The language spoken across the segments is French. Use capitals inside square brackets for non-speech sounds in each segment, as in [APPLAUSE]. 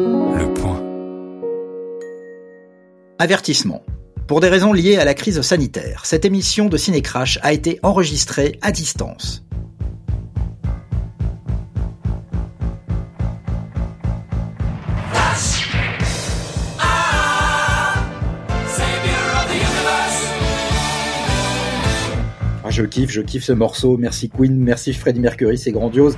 Le point. Avertissement. Pour des raisons liées à la crise sanitaire, cette émission de Cinécrash a été enregistrée à distance. Ah, je kiffe, je kiffe ce morceau. Merci Queen, merci Freddie Mercury, c'est grandiose.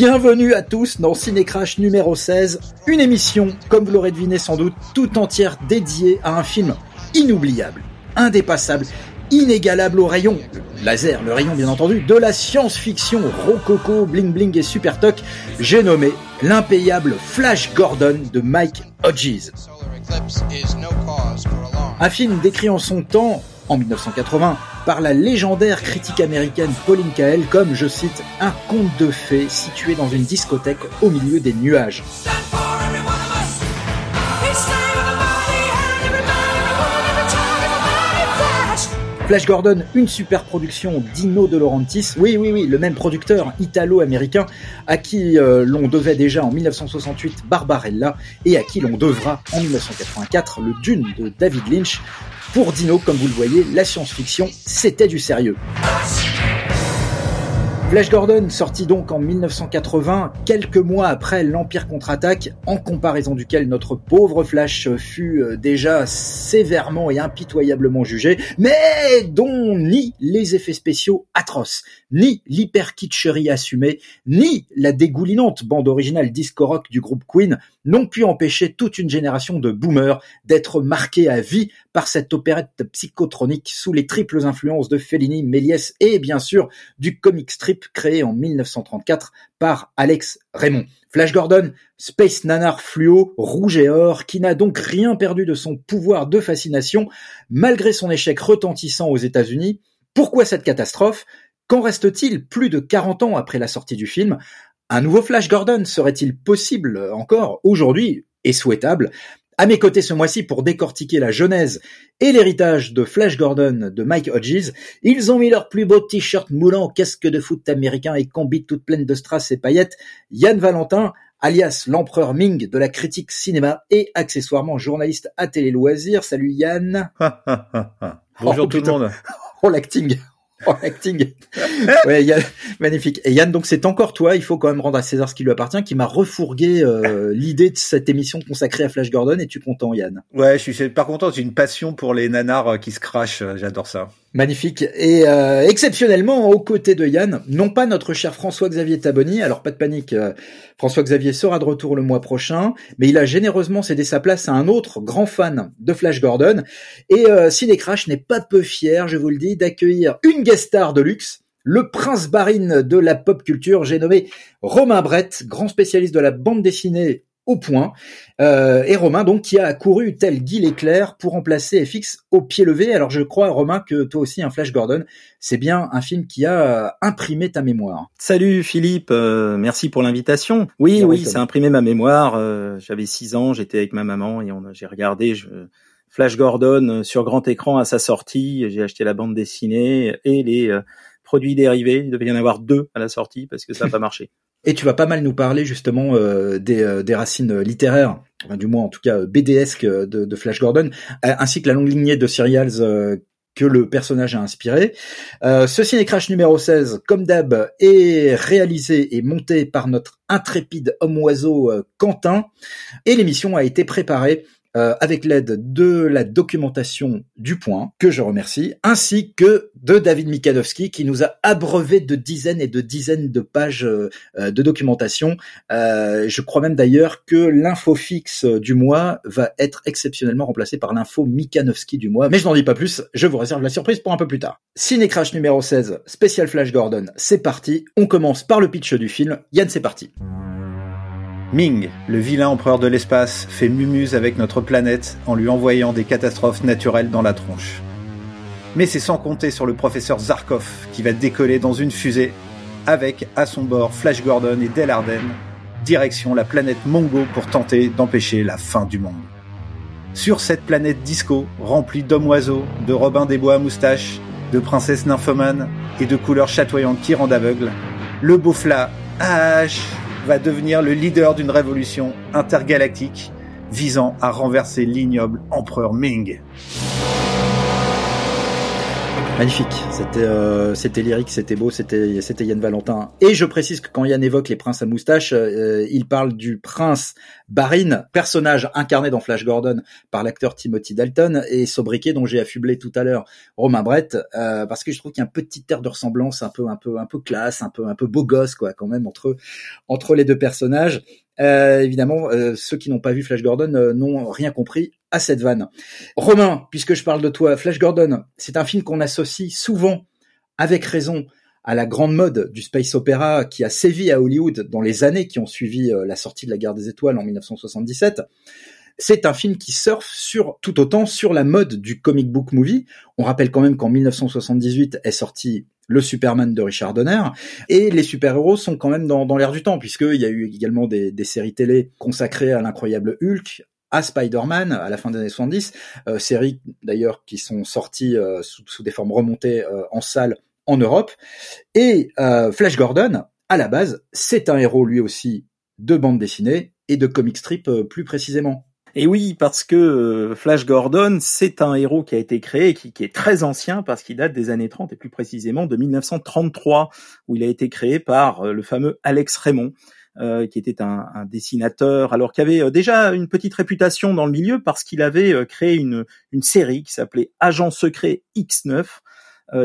Bienvenue à tous dans Cinécrash numéro 16, une émission, comme vous l'aurez deviné sans doute, tout entière dédiée à un film inoubliable, indépassable, inégalable au rayon, le laser, le rayon bien entendu, de la science-fiction rococo, bling bling et super toc, j'ai nommé l'impayable Flash Gordon de Mike Hodges. Un film décrit en son temps, en 1980, par la légendaire critique américaine Pauline Kael comme, je cite, un conte de fées situé dans une discothèque au milieu des nuages. Flash Gordon, une super production d'Ino De Laurentiis. Oui, oui, oui, le même producteur italo-américain à qui euh, l'on devait déjà en 1968 Barbarella et à qui l'on devra en 1984 le Dune de David Lynch. Pour Dino, comme vous le voyez, la science-fiction, c'était du sérieux. Flash Gordon, sorti donc en 1980, quelques mois après l'Empire contre-attaque, en comparaison duquel notre pauvre Flash fut euh, déjà sévèrement et impitoyablement jugé, mais dont ni les effets spéciaux atroces, ni l'hyper-kitscherie assumée, ni la dégoulinante bande originale disco-rock du groupe Queen n'ont pu empêcher toute une génération de boomers d'être marqués à vie par cette opérette psychotronique sous les triples influences de Fellini, Méliès et bien sûr du comic strip créé en 1934 par Alex Raymond. Flash Gordon, Space Nanar fluo, rouge et or, qui n'a donc rien perdu de son pouvoir de fascination malgré son échec retentissant aux États-Unis. Pourquoi cette catastrophe? Qu'en reste-t-il plus de 40 ans après la sortie du film? Un nouveau Flash Gordon serait-il possible encore aujourd'hui et souhaitable? À mes côtés ce mois-ci pour décortiquer la genèse et l'héritage de Flash Gordon de Mike Hodges, ils ont mis leur plus beau t-shirt moulant, casque de foot américain et combi toute pleine de strass et paillettes. Yann Valentin, alias l'empereur Ming de la critique cinéma et accessoirement journaliste à Télé Loisirs. Salut Yann. Bonjour tout le monde. [LAUGHS] Oh l'acting. [LAUGHS] Oh, acting. ouais, Yann, magnifique. Et Yann, donc c'est encore toi, il faut quand même rendre à César ce qui lui appartient, qui m'a refourgué euh, l'idée de cette émission consacrée à Flash Gordon. Es-tu content, Yann? Ouais, je suis pas content. J'ai une passion pour les nanars euh, qui se crachent. J'adore ça. Magnifique. Et euh, exceptionnellement, aux côtés de Yann, non pas notre cher François-Xavier Taboni, alors pas de panique, euh, François-Xavier sera de retour le mois prochain, mais il a généreusement cédé sa place à un autre grand fan de Flash Gordon. Et euh, Cinécrash n'est pas peu fier, je vous le dis, d'accueillir une guest star de luxe, le prince barine de la pop culture, j'ai nommé Romain Brett, grand spécialiste de la bande dessinée au point, euh, et Romain donc qui a couru tel Guy l'éclair pour remplacer FX au pied levé. Alors je crois Romain que toi aussi un Flash Gordon, c'est bien un film qui a euh, imprimé ta mémoire. Salut Philippe, euh, merci pour l'invitation. Oui, Bien, oui, ça a imprimé ma mémoire. euh, J'avais six ans, j'étais avec ma maman et on a- j'ai regardé je, Flash Gordon euh, sur grand écran à sa sortie. J'ai acheté la bande dessinée et les euh, produits dérivés. Il devait y en avoir deux à la sortie parce que ça n'a pas [LAUGHS] marché. Et tu vas pas mal nous parler justement euh, des, euh, des racines littéraires, du moins en tout cas euh, BDesque de, Flash Gordon, ainsi que la longue lignée de serials euh, que le personnage a inspiré. Ce Cinécrash numéro 16, comme d'hab, est réalisé et monté par notre intrépide homme-oiseau Quentin, et l'émission a été préparée euh, avec l'aide de la documentation du point, que je remercie, ainsi que de David Mikadowski, qui nous a abreuvé de dizaines et de dizaines de pages euh, de documentation. Euh, je crois même d'ailleurs que l'info fixe du mois va être exceptionnellement remplacée par l'info Mikanovski du mois. Mais je n'en dis pas plus, je vous réserve la surprise pour un peu plus tard. Ciné Crash numéro 16, spécial Flash Gordon, c'est parti. On commence par le pitch du film. Yann, c'est parti. Ming, le vilain empereur de l'espace, fait mumuse avec notre planète en lui envoyant des catastrophes naturelles dans la tronche. Mais c'est sans compter sur le professeur Zarkov qui va décoller dans une fusée avec à son bord Flash Gordon et Del Arden, direction la planète Mongo pour tenter d'empêcher la fin du monde. Sur cette planète disco, remplie d'hommes oiseaux, de Robin des Bois à moustache de princesses nymphomanes et de couleurs chatoyantes qui rendent aveugle, le Bofla AH va devenir le leader d'une révolution intergalactique visant à renverser l'ignoble empereur Ming. Magnifique, c'était euh, c'était lyrique, c'était beau, c'était Yann Valentin. Et je précise que quand Yann évoque les princes à moustache, euh, il parle du prince Barin, personnage incarné dans Flash Gordon par l'acteur Timothy Dalton et sobriquet dont j'ai affublé tout à l'heure Romain Brett, euh, parce que je trouve qu'il y a un petit air de ressemblance, un peu un peu un peu classe, un peu un peu beau gosse quoi quand même entre entre les deux personnages. Euh, évidemment, euh, ceux qui n'ont pas vu Flash Gordon euh, n'ont rien compris à cette vanne. Romain, puisque je parle de toi, Flash Gordon, c'est un film qu'on associe souvent, avec raison, à la grande mode du space opéra qui a sévi à Hollywood dans les années qui ont suivi la sortie de la Guerre des Étoiles en 1977. C'est un film qui surfe sur tout autant sur la mode du comic book movie. On rappelle quand même qu'en 1978 est sorti le Superman de Richard Donner. Et les super-héros sont quand même dans, l'air du temps, puisqu'il y a eu également des, séries télé consacrées à l'incroyable Hulk, à Spider-Man à la fin des années 70, euh, séries d'ailleurs qui sont sorties euh, sous, des formes remontées euh, en salle en Europe. Et Flash Gordon, à la base, c'est un héros lui aussi de bande dessinée et de comic strip plus précisément. Et oui, parce que euh, Flash Gordon, c'est un héros qui a été créé, qui, est très ancien, parce qu'il date des années 30, et plus précisément de 1933, où il a été créé par euh, le fameux Alex Raymond, euh, qui était un, dessinateur, alors qui avait déjà une petite réputation dans le milieu, parce qu'il avait créé une, série qui s'appelait Agent Secret X9.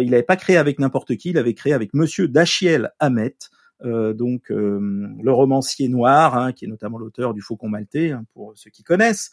il n'avait pas créé avec n'importe qui, il avait créé avec Monsieur Dachiel Hamet, euh, donc euh, le romancier noir, hein, qui est notamment l'auteur du Faucon maltais, hein, pour ceux qui connaissent.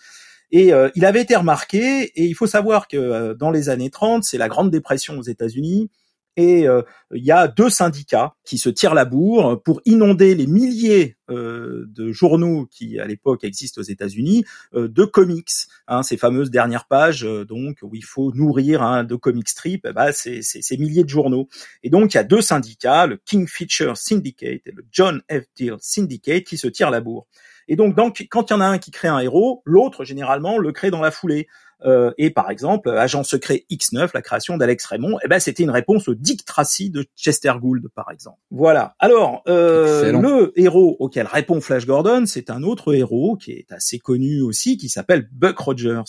Et euh, il avait été remarqué, et il faut savoir que dans les années 30, c'est la Grande Dépression aux États-Unis, et euh, il y a deux syndicats qui se tirent la bourre pour inonder les milliers euh, de journaux qui à l'époque existent aux États-Unis euh, de comics, hein, ces fameuses dernières pages donc où il faut nourrir hein, de comic strip, eh ben, c'est ces milliers de journaux. Et donc il y a deux syndicats, le Kingfisher Syndicate et le John F. Deal Syndicate, qui se tirent la bourre. Et donc, donc quand il y en a un qui crée un héros, l'autre généralement le crée dans la foulée. Euh, et par exemple, Agent secret X9, la création d'Alex Raymond, eh ben c'était une réponse au Dick Tracy de Chester Gould, par exemple. Voilà. Alors, euh, le héros auquel répond Flash Gordon, c'est un autre héros qui est assez connu aussi, qui s'appelle Buck Rogers,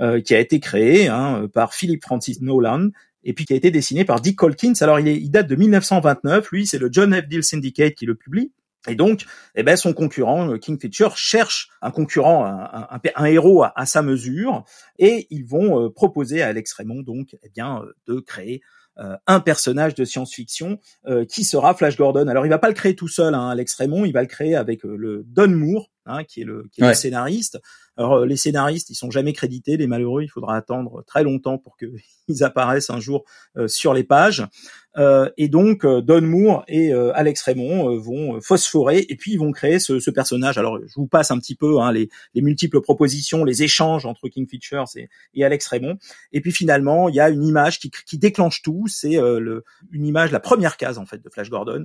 euh, qui a été créé hein, par Philip Francis Nolan et puis qui a été dessiné par Dick Colkins. Alors il, est, il date de 1929, lui c'est le John F. Deal Syndicate qui le publie. Et donc, eh ben, son concurrent, King Feature, cherche un concurrent, un, héros à, sa mesure, et ils vont euh, proposer à Alex Raymond donc, eh bien, euh, de créer euh, un personnage de science-fiction qui sera Flash Gordon. Alors, il va pas le créer tout seul, hein, Alex Raymond, il va le créer avec le Don Moore, hein, qui est le, qui est le scénariste. Alors euh, les scénaristes, ils sont jamais crédités, les malheureux, il faudra attendre très longtemps pour qu'ils [LAUGHS] apparaissent un jour euh, sur les pages. Euh, et donc Don Moore et Alex Raymond vont phosphorer et puis ils vont créer ce, personnage. Alors je vous passe un petit peu hein, les, multiples propositions, les échanges entre King Features et, Alex Raymond. Et puis finalement, il y a une image qui, déclenche tout. C'est une image, la première case en fait de Flash Gordon.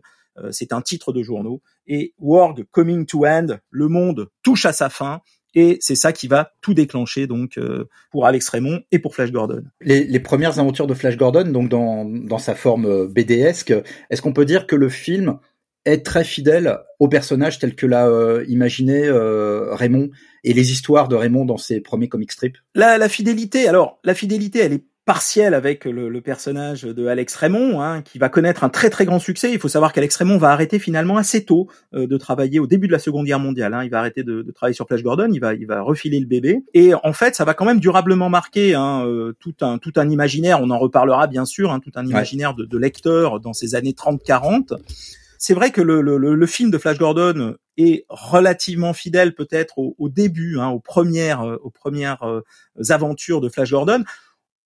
C'est un titre de journaux. Et World Coming to End, le monde touche à sa fin. Et c'est ça qui va tout déclencher donc euh, pour Alex Raymond et pour Flash Gordon. Les, premières aventures de Flash Gordon, donc dans, dans sa forme euh, BDesque, est-ce qu'on peut dire que le film est très fidèle au personnage tel que l'a euh, imaginé Raymond et les histoires de Raymond dans ses premiers comic strips? La, la fidélité, alors la fidélité, elle est partiel avec le, le, personnage de Alex Raymond, hein, qui va connaître un très très grand succès. Il faut savoir qu'Alex Raymond va arrêter finalement assez tôt euh, de travailler au début de la Seconde Guerre mondiale. Hein. Il va arrêter de, de, travailler sur Flash Gordon, il va il va refiler le bébé. Et en fait, ça va quand même durablement marquer hein, euh, tout un tout un imaginaire. On en reparlera bien sûr, hein, tout un imaginaire de, de lecteur dans ces années 30-40 c'est vrai que le, le, le, film de Flash Gordon est relativement fidèle peut-être au, au, début, hein, aux premières, euh, aux premières aventures de Flash Gordon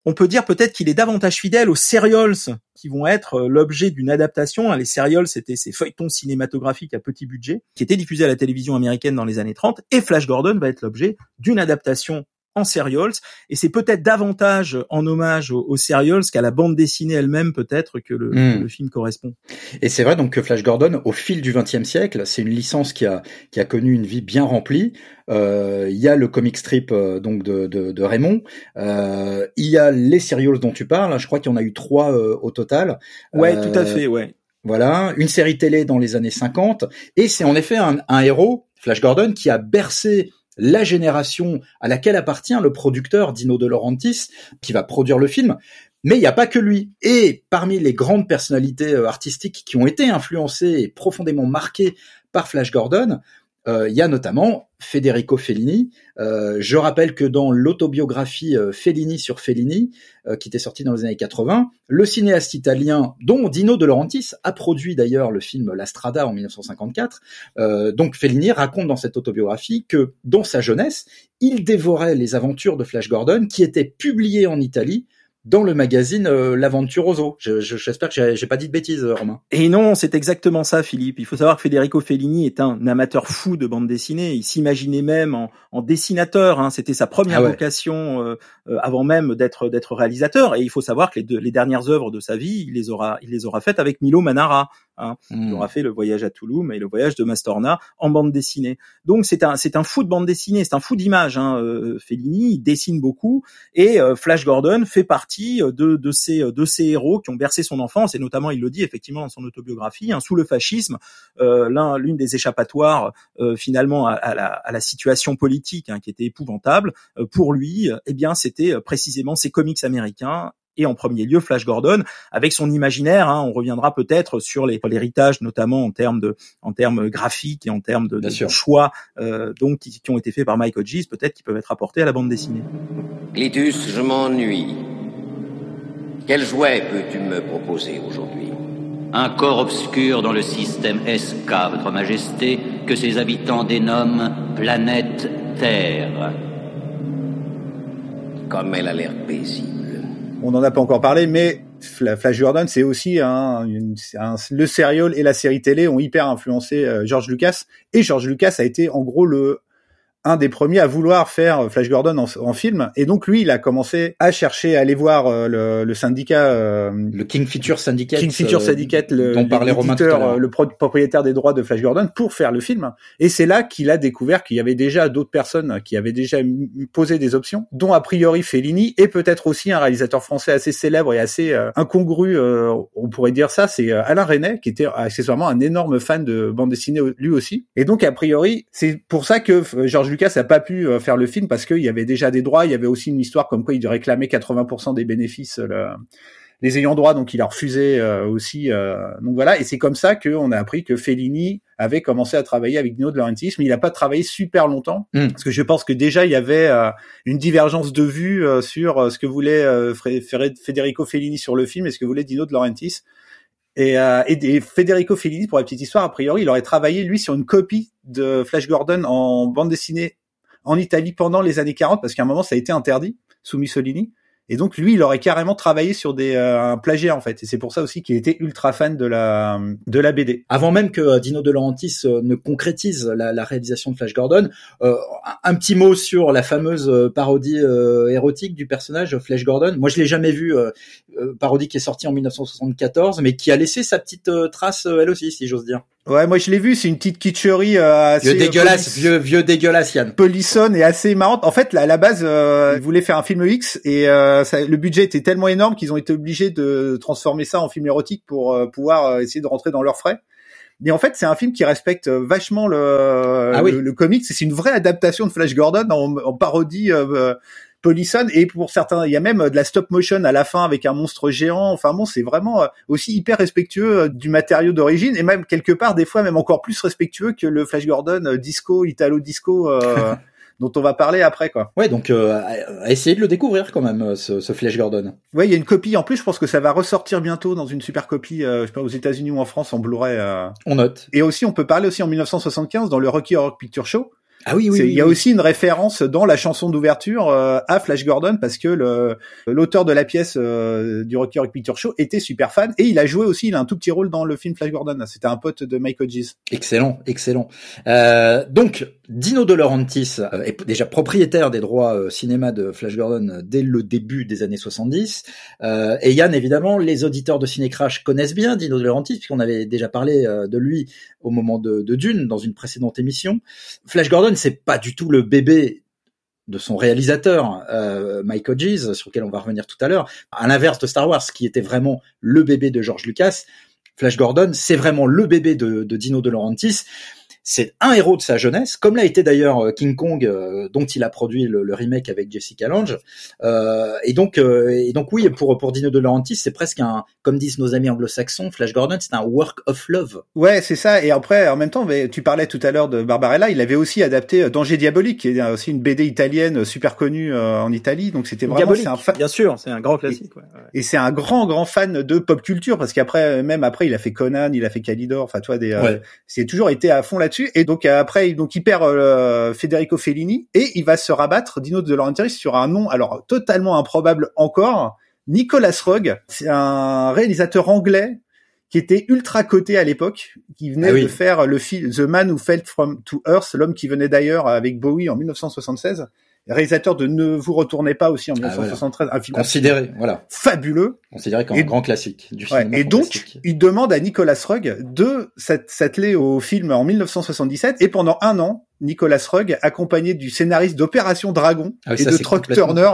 on peut dire peut-être qu'il est davantage fidèle aux serials qui vont être euh, l'objet d'une adaptation. Les serials, c'était ces feuilletons cinématographiques à petit budget qui étaient diffusés à la télévision américaine dans les années 30 et Flash Gordon va être l'objet d'une adaptation en serials et c'est peut-être davantage en hommage aux, serials qu'à la bande dessinée elle-même peut-être que le, hmm. le, film correspond. Et c'est vrai donc que Flash Gordon au fil du XXe siècle, c'est une licence qui a qui a connu une vie bien remplie. Euh, il y a le comic strip euh, donc de, de, de Raymond, euh, il y a les serials dont tu parles. Je crois qu'il y en a eu trois euh, au total. Ouais, tout à fait, ouais. Voilà, une série télé dans les années 50, et c'est en effet un, un héros, Flash Gordon, qui a bercé la génération à laquelle appartient le producteur Dino De Laurentiis, qui va produire le film. Mais il n'y a pas que lui. Et parmi les grandes personnalités euh, artistiques qui ont été influencées et profondément marquées par Flash Gordon, il y a notamment Federico Fellini. Euh, je rappelle que dans l'autobiographie euh, Fellini sur Fellini, qui était sortie dans les années 80, le cinéaste italien, dont Dino De Laurentiis a produit d'ailleurs le film La Strada en 1954, donc Fellini raconte dans cette autobiographie que dans sa jeunesse, il dévorait les aventures de Flash Gordon qui étaient publiées en Italie dans le magazine euh, L'Aventuroso. J'espère je, que j'ai pas dit de bêtises, euh, Romain. Et non, c'est exactement ça, Philippe. Il faut savoir que Federico Fellini est un amateur fou de bande dessinée. Il s'imaginait même en, en dessinateur. Hein. C'était sa première ah vocation euh, avant même d'être d'être réalisateur. Et il faut savoir que les, deux, les dernières œuvres de sa vie, il les aura il les aura faites avec Milo Manara. Hein. Il hmm. aura fait le voyage à Toulouse et le voyage de Mastorna en bande dessinée. Donc c'est un c'est un fou de bande dessinée, c'est un fou d'image. Hein. Fellini il dessine beaucoup et Flash Gordon fait partie de, de, ces, de ces héros qui ont bercé son enfance, et notamment, il le dit effectivement dans son autobiographie, hein, sous le fascisme, euh, l'une des échappatoires euh, finalement à, la, à, la, situation politique hein, qui était épouvantable, euh, pour lui, eh bien, c'était précisément ces comics américains et en premier lieu Flash Gordon avec son imaginaire. Hein, on reviendra peut-être sur l'héritage, notamment en termes de, en termes graphiques et en termes de, de choix, euh, donc qui, qui, ont été faits par Mike Hodges, peut-être qui peuvent être apportés à la bande dessinée. Glitus, je m'ennuie. Quel jouet peux-tu me proposer aujourd'hui? Un corps obscur dans le système SK, Votre Majesté, que ses habitants dénomment planète Terre. Comme elle a l'air paisible. On n'en a pas encore parlé, mais Flash Jordan, c'est aussi le serial et la série télé ont hyper influencé euh, George Lucas. Et George Lucas a été en gros le un des premiers à vouloir faire Flash Gordon en, film. Et donc lui, il a commencé à chercher, à aller voir euh, le, le, syndicat, euh, le King Feature Syndicate, King Feature Syndicate, le, dont parlait Romain le propriétaire des droits de Flash Gordon, pour faire le film. Et c'est là qu'il a découvert qu'il y avait déjà d'autres personnes qui avaient déjà posé des options, dont a priori Fellini et peut-être aussi un réalisateur français assez célèbre et assez euh, incongru, on pourrait dire ça, c'est Alain Resnais, qui était accessoirement un énorme fan de bande dessinée lui aussi. Et donc a priori, c'est pour ça que George Lucas a pas pu euh, faire le film parce qu'il y avait déjà des droits, il y avait aussi une histoire comme quoi il réclamait 80% des bénéfices euh, les ayants droit, donc il a refusé euh, aussi. donc voilà, et c'est comme ça qu'on a appris que Fellini avait commencé à travailler avec Dino de Laurentiis, mais il n'a pas travaillé super longtemps, hmm. parce que je pense que déjà il y avait une divergence de vue sur ce que voulait Federico Fellini sur le film et ce que voulait Dino de Laurentiis. Et, et, Federico Fellini, pour la petite histoire, a priori, il aurait travaillé lui sur une copie de Flash Gordon en bande dessinée en Italie pendant les années 40 parce qu'à un moment ça a été interdit sous Mussolini. Et donc lui, il aurait carrément travaillé sur des euh, un plagiat en fait. Et c'est pour ça aussi qu'il était ultra fan de la de la BD. Avant même que euh, Dino De Laurentiis euh, ne concrétise la, réalisation de Flash Gordon, euh, un petit mot sur la fameuse parodie érotique du personnage Flash Gordon. Moi, je l'ai jamais vu. parodie qui est sortie en 1974, mais qui a laissé sa petite trace elle aussi, si j'ose dire. Ouais, moi je l'ai vu, c'est une petite kitscherie euh, assez vieux dégueulasse, vieux vieux dégueulasse Yann. Polissonne et assez marrante. En fait, à la base, euh, ils voulaient faire un film X et euh, ça, le budget était tellement énorme qu'ils ont été obligés de transformer ça en film érotique pour euh, pouvoir euh, essayer de rentrer dans leurs frais. Mais en fait, c'est un film qui respecte vachement le, ah le, comics. C'est une vraie adaptation de Flash Gordon en, en parodie Polisson et pour certains il y a même euh, de la stop motion à la fin avec un monstre géant enfin bon c'est vraiment euh, aussi hyper respectueux euh, du matériau d'origine et même quelque part des fois même encore plus respectueux que le Flash Gordon disco italo disco [LAUGHS] dont on va parler après quoi. Ouais, donc euh, à essayer de le découvrir quand même ce, ce Flash Gordon. Ouais, il y a une copie en plus, je pense que ça va ressortir bientôt dans une super copie je sais pas aux États-Unis ou en France en Blu-ray. On note. Et aussi on peut parler aussi en 1975 dans le Rocky Horror Picture Show ah oui, oui. Il y a aussi une référence dans la chanson d'ouverture euh, à Flash Gordon parce que le l'auteur de la pièce euh, du Rocky Horror Picture Show était super fan et il a joué aussi, il a un tout petit rôle dans le film Flash Gordon. C'était un pote de Mike Hodges. Excellent, excellent. Euh, donc Dino De Laurentiis euh, est déjà propriétaire des droits euh, cinéma de Flash Gordon dès le début des années 70. et Yann, évidemment, les auditeurs de Ciné Crash connaissent bien Dino De Laurentiis puisqu'on avait déjà parlé de lui au moment de, Dune dans une précédente émission. Flash Gordon, c'est pas du tout le bébé de son réalisateur euh, Mike Hodges, sur lequel on va revenir tout à l'heure, à l'inverse de Star Wars, qui était vraiment le bébé de George Lucas, Flash Gordon, c'est vraiment le bébé de, de Dino De Laurentiis c'est un héros de sa jeunesse, comme l'a été d'ailleurs euh, King Kong, euh, dont il a produit le, remake avec Jessica Lange. Euh, et donc, et donc oui, pour pour Dino De Laurentiis, c'est presque un, comme disent nos amis anglo-saxons, Flash Gordon, c'est un work of love. Ouais, c'est ça. Et après, en même temps, tu parlais tout à l'heure de Barbarella, il avait aussi adapté Danger diabolique, qui est aussi une BD italienne super connue en Italie. Donc c'était vraiment un fan... bien sûr, c'est un grand classique. Et, ouais, et c'est un grand grand fan de pop culture parce qu'après, même après, il a fait Conan, il a fait Calidor. Enfin, toi, des, c'est toujours été à fond là-dessus. Et donc après, donc il perd euh, Federico Fellini et il va se rabattre Dino de Laurentiis sur un nom alors totalement improbable encore, Nicolas Roeg. C'est un réalisateur anglais qui était ultra coté à l'époque, qui venait ah de faire le film The Man Who Fell from to Earth, l'homme qui venait d'ailleurs avec Bowie en 1976 réalisateur de Ne vous retournez pas aussi en 1973, ah, un film considéré, voilà, fabuleux, considéré comme un grand classique du cinéma. Et donc, il demande à Nicolas Rugg de s'atteler au film en 1977, et pendant un an, Nicolas Rugg, accompagné du scénariste d'Opération Dragon ah et de Truck Turner,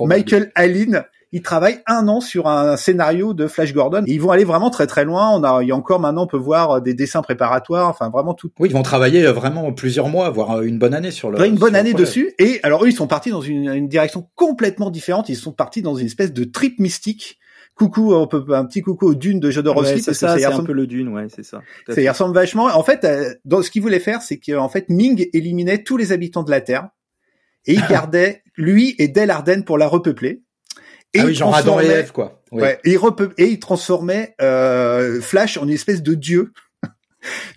Michael Allen, ils travaillent un an sur un scénario de Flash Gordon. ils vont aller vraiment très très loin. On a, il y a encore maintenant, on peut voir des dessins préparatoires. Enfin, vraiment tout. Oui, ils vont travailler euh, vraiment plusieurs mois, voire euh, une bonne année sur le. une bonne année dessus. Et alors eux, ils sont partis dans une, une, direction complètement différente. Ils sont partis dans une espèce de trip mystique. Coucou, on peut un petit coucou aux dunes de Jodorowsky ouais, parce ça, que c'est un peu le dune, ouais, c'est ça. Ça y ressemble vachement. En fait, euh, dans ce qu'il voulait faire, c'est qu'en fait, Ming éliminait tous les habitants de la Terre et il [LAUGHS] gardait lui et Del Arden pour la repeupler. Et ah oui, genre Adam et Ève, quoi. Ouais, et, il et il transformait euh, Flash en une espèce de dieu. [LAUGHS]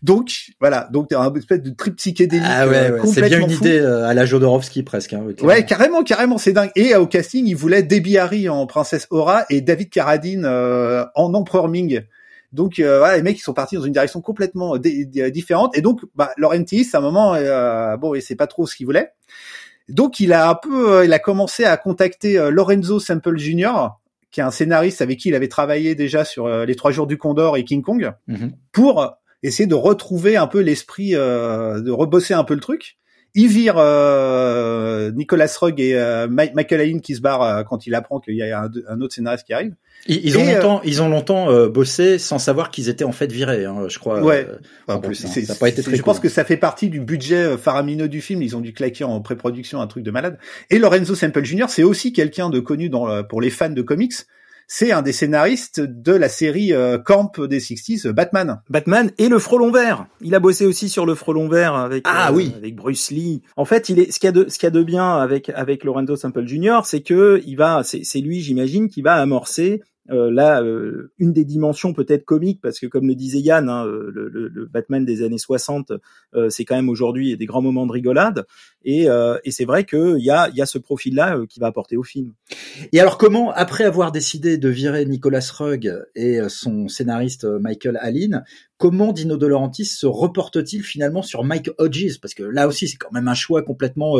donc voilà, donc un espèce de trip psychédélique. Ah ouais, ouais. c'est bien une idée euh, à la Jodorowsky presque. Hein, ouais, carrément, carrément, c'est dingue. Et au casting, il voulait Debbie Harry en princesse Aura et David Carradine euh, en empereur Ming. Donc euh, voilà, les mecs ils sont partis dans une direction complètement différente. Et donc, bah, Laurentis, à un moment, euh, bon, il sait pas trop ce qu'il voulait. Donc il a un peu, euh, il a commencé à contacter euh, Lorenzo Semple Jr., qui est un scénariste avec qui il avait travaillé déjà sur euh, Les Trois Jours du Condor et King Kong, mhm. pour essayer de retrouver un peu l'esprit, de rebosser un peu le truc. Il vire euh, Nicolas Rugg et euh, Michael Allen qui se barre euh, quand il apprend qu'il y a un, autre scénariste qui arrive. Ils, ont longtemps, ils ont longtemps bossé sans savoir qu'ils étaient en fait virés, hein, je crois. Ouais. en plus, hein. ça n'a pas été très. Je pense que ça fait partie du budget faramineux du film. Ils ont dû claquer en pré-production un truc de malade. Et Lorenzo Semple Jr. c'est aussi quelqu'un de connu dans, pour les fans de comics c'est un des scénaristes de la série euh, Camp des 60s, Batman. Batman et le Frelon Vert. Il a bossé aussi sur le Frelon Vert avec ah, oui. avec Bruce Lee. En fait, il est ce qu'il y a de ce qu'il y a de bien avec avec Lorenzo Sample Jr., c'est que il va c'est lui, j'imagine, qui va amorcer euh, là euh, une des dimensions peut-être comiques parce que comme le disait Yann hein, euh, le, le, Batman des années 60 c'est quand même aujourd'hui des grands moments de rigolade. Et, et c'est vrai qu'il y a, y a ce profil là qui va apporter au film. Et alors comment après avoir décidé de virer Nicolas Rugg et son scénariste Michael Allen comment Dino De Laurentiis se reporte-t-il finalement sur Mike Hodges? Parce que là aussi c'est quand même un choix complètement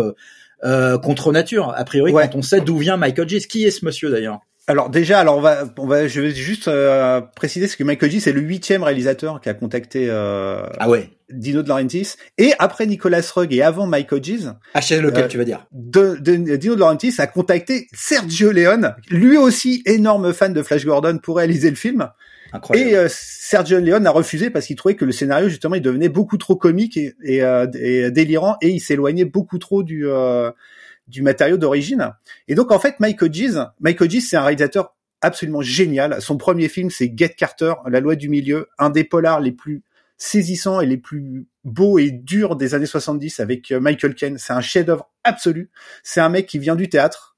contre nature. A priori quand on sait d'où vient Mike Hodges qui est ce monsieur d'ailleurs? Alors déjà, alors on va, on va, je vais juste euh, préciser ce que Michael G, c'est le huitième réalisateur qui a contacté euh, ah ouais. Dino de Laurentiis. Et après Nicolas Rugg et avant Michael G, ah, lequel euh, tu vas dire de, Dino de Laurentiis a contacté Sergio Leone, lui aussi énorme fan de Flash Gordon pour réaliser le film. Incroyable. Et Sergio Leone a refusé parce qu'il trouvait que le scénario justement il devenait beaucoup trop comique et, et, et délirant et il s'éloignait beaucoup trop du du matériau d'origine. Et donc en fait, Mike Hodges, Mike Hodges, c'est un réalisateur absolument génial. Son premier film, c'est Get Carter, La loi du milieu, un des polars les plus saisissants et les plus beaux et durs des années 70 avec euh, Michael Caine. C'est un chef-d'œuvre absolu. C'est un mec qui vient du théâtre.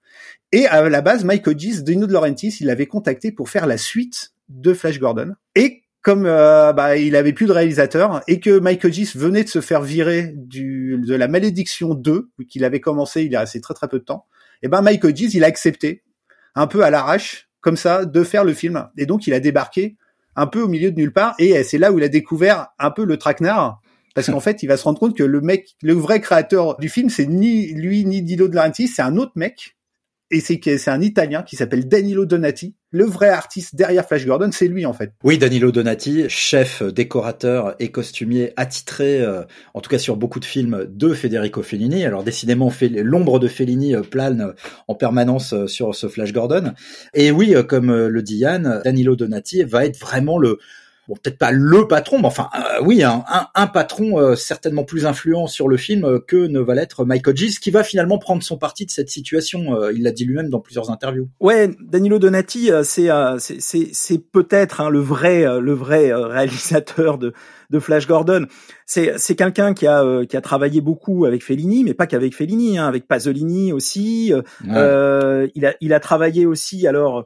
Et à la base, Mike Hodges, Dino De Laurentiis, il l'avait contacté pour faire la suite de Flash Gordon. Et comme euh, bah, il avait plus de réalisateur et que Michael Gis venait de se faire virer du, de la malédiction 2 qu'il avait commencé il y a assez très très peu de temps, et ben Michael Gis il a accepté un peu à l'arrache comme ça de faire le film. Et donc il a débarqué un peu au milieu de nulle part et c'est là où il a découvert un peu le traquenard. Parce qu'en [LAUGHS] fait, il va se rendre compte que le mec, le vrai créateur du film, c'est ni lui ni Dino De Laurentiis, c'est un autre mec et c'est c'est un Italien qui s'appelle Danilo Donati. Le vrai artiste derrière Flash Gordon, c'est lui en fait. Oui, Danilo Donati, chef, décorateur et costumier attitré, euh, en tout cas sur beaucoup de films de Federico Fellini. Alors décidément, l'ombre de Fellini euh, plane en permanence euh, sur ce Flash Gordon. Et oui, comme le dit Yann, Danilo Donati va être vraiment le bon peut-être pas le patron, mais enfin euh, oui, un, un, patron euh, certainement plus influent sur le film euh, que ne va l'être Mike Hodges, qui va finalement prendre son parti de cette situation. il l'a dit lui-même dans plusieurs interviews. Ouais, Danilo Donati, c'est c'est c'est peut-être hein, le vrai le vrai réalisateur de de Flash Gordon. C'est c'est quelqu'un qui a qui a travaillé beaucoup avec Fellini, mais pas qu'avec Fellini, hein, avec Pasolini aussi. Euh, il a il a travaillé aussi alors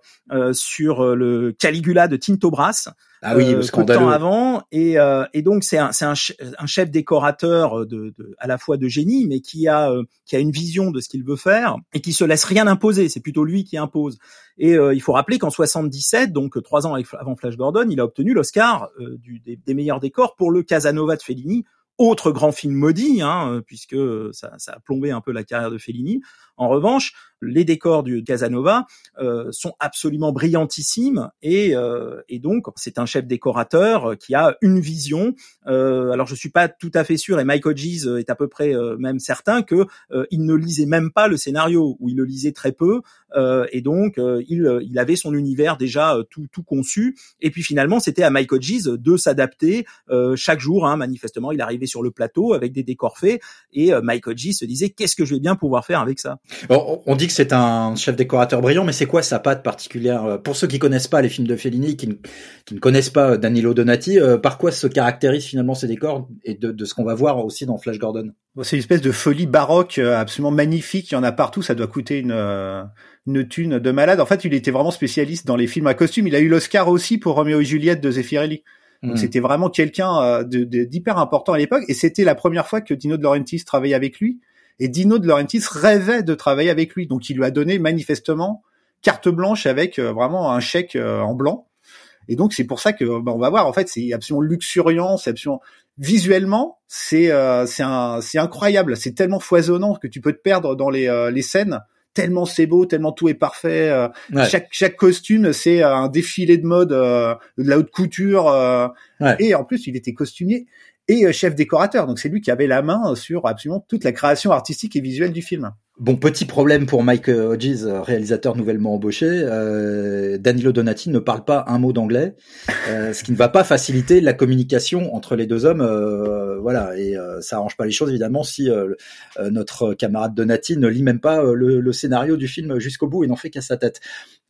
sur le Caligula de Tinto Brass. Ah oui, euh, de temps avant, et, euh, et donc c'est un, c'est un, un, chef décorateur de, de, à la fois de génie, mais qui a euh, qui a une vision de ce qu'il veut faire et qui se laisse rien imposer. C'est plutôt lui qui impose. Et euh, il faut rappeler qu'en 77, donc trois ans avant Flash Gordon, il a obtenu l'Oscar des, des, meilleurs décors pour le Casanova de Fellini, autre grand film maudit, hein, puisque ça, ça, a plombé un peu la carrière de Fellini. En revanche, les décors du Casanova euh, sont absolument brillantissimes et, euh, et donc c'est un chef décorateur qui a une vision. Euh, alors je suis pas tout à fait sûr et Mike Hodges est à peu près euh, même certain que euh, il ne lisait même pas le scénario ou il le lisait très peu euh, et donc il, il avait son univers déjà tout, tout conçu et puis finalement c'était à Mike Hodges de s'adapter chaque jour. Hein, manifestement il arrivait sur le plateau avec des décors faits et Mike Hodges se disait qu'est-ce que je vais bien pouvoir faire avec ça? On dit que c'est un chef décorateur brillant, mais c'est quoi sa patte particulière euh, Pour ceux qui connaissent pas les films de Fellini, qui ne, connaissent pas euh, Danilo Donati, euh, par quoi se caractérisent finalement ces décors et de, ce qu'on va voir aussi dans Flash Gordon? C'est une espèce de folie baroque absolument magnifique. Il y en a partout. Ça doit coûter une une thune de malade. En fait, il était vraiment spécialiste dans les films à costume. Il a eu l'Oscar aussi pour Roméo et Juliette de Zeffirelli. Donc hmm. c'était vraiment quelqu'un d'hyper important à l'époque et c'était la première fois que Dino De Laurentiis travaillait avec lui. Et Dino de Laurentiis rêvait de travailler avec lui, donc il lui a donné manifestement carte blanche avec euh, vraiment un chèque euh, en blanc. Et donc c'est pour ça que bah, on va voir. En fait, c'est absolument luxuriant, c'est absolument visuellement, c'est euh, c'est c'est incroyable, c'est tellement foisonnant que tu peux te perdre dans les les scènes. Tellement c'est beau, tellement tout est parfait. Chaque chaque costume, c'est un défilé de mode, de la haute couture. Et en plus, il était costumier et chef décorateur. Donc c'est lui qui avait la main sur absolument toute la création artistique et visuelle du film. Bon, petit problème pour Mike Hodges, réalisateur nouvellement embauché. Euh, Danilo Donati ne parle pas un mot d'anglais, euh, ce qui ne va pas faciliter la communication entre les deux hommes. Euh, voilà, et euh, ça arrange pas les choses évidemment si euh, euh, notre camarade Donati ne lit même pas le scénario du film jusqu'au bout et n'en fait qu'à sa tête.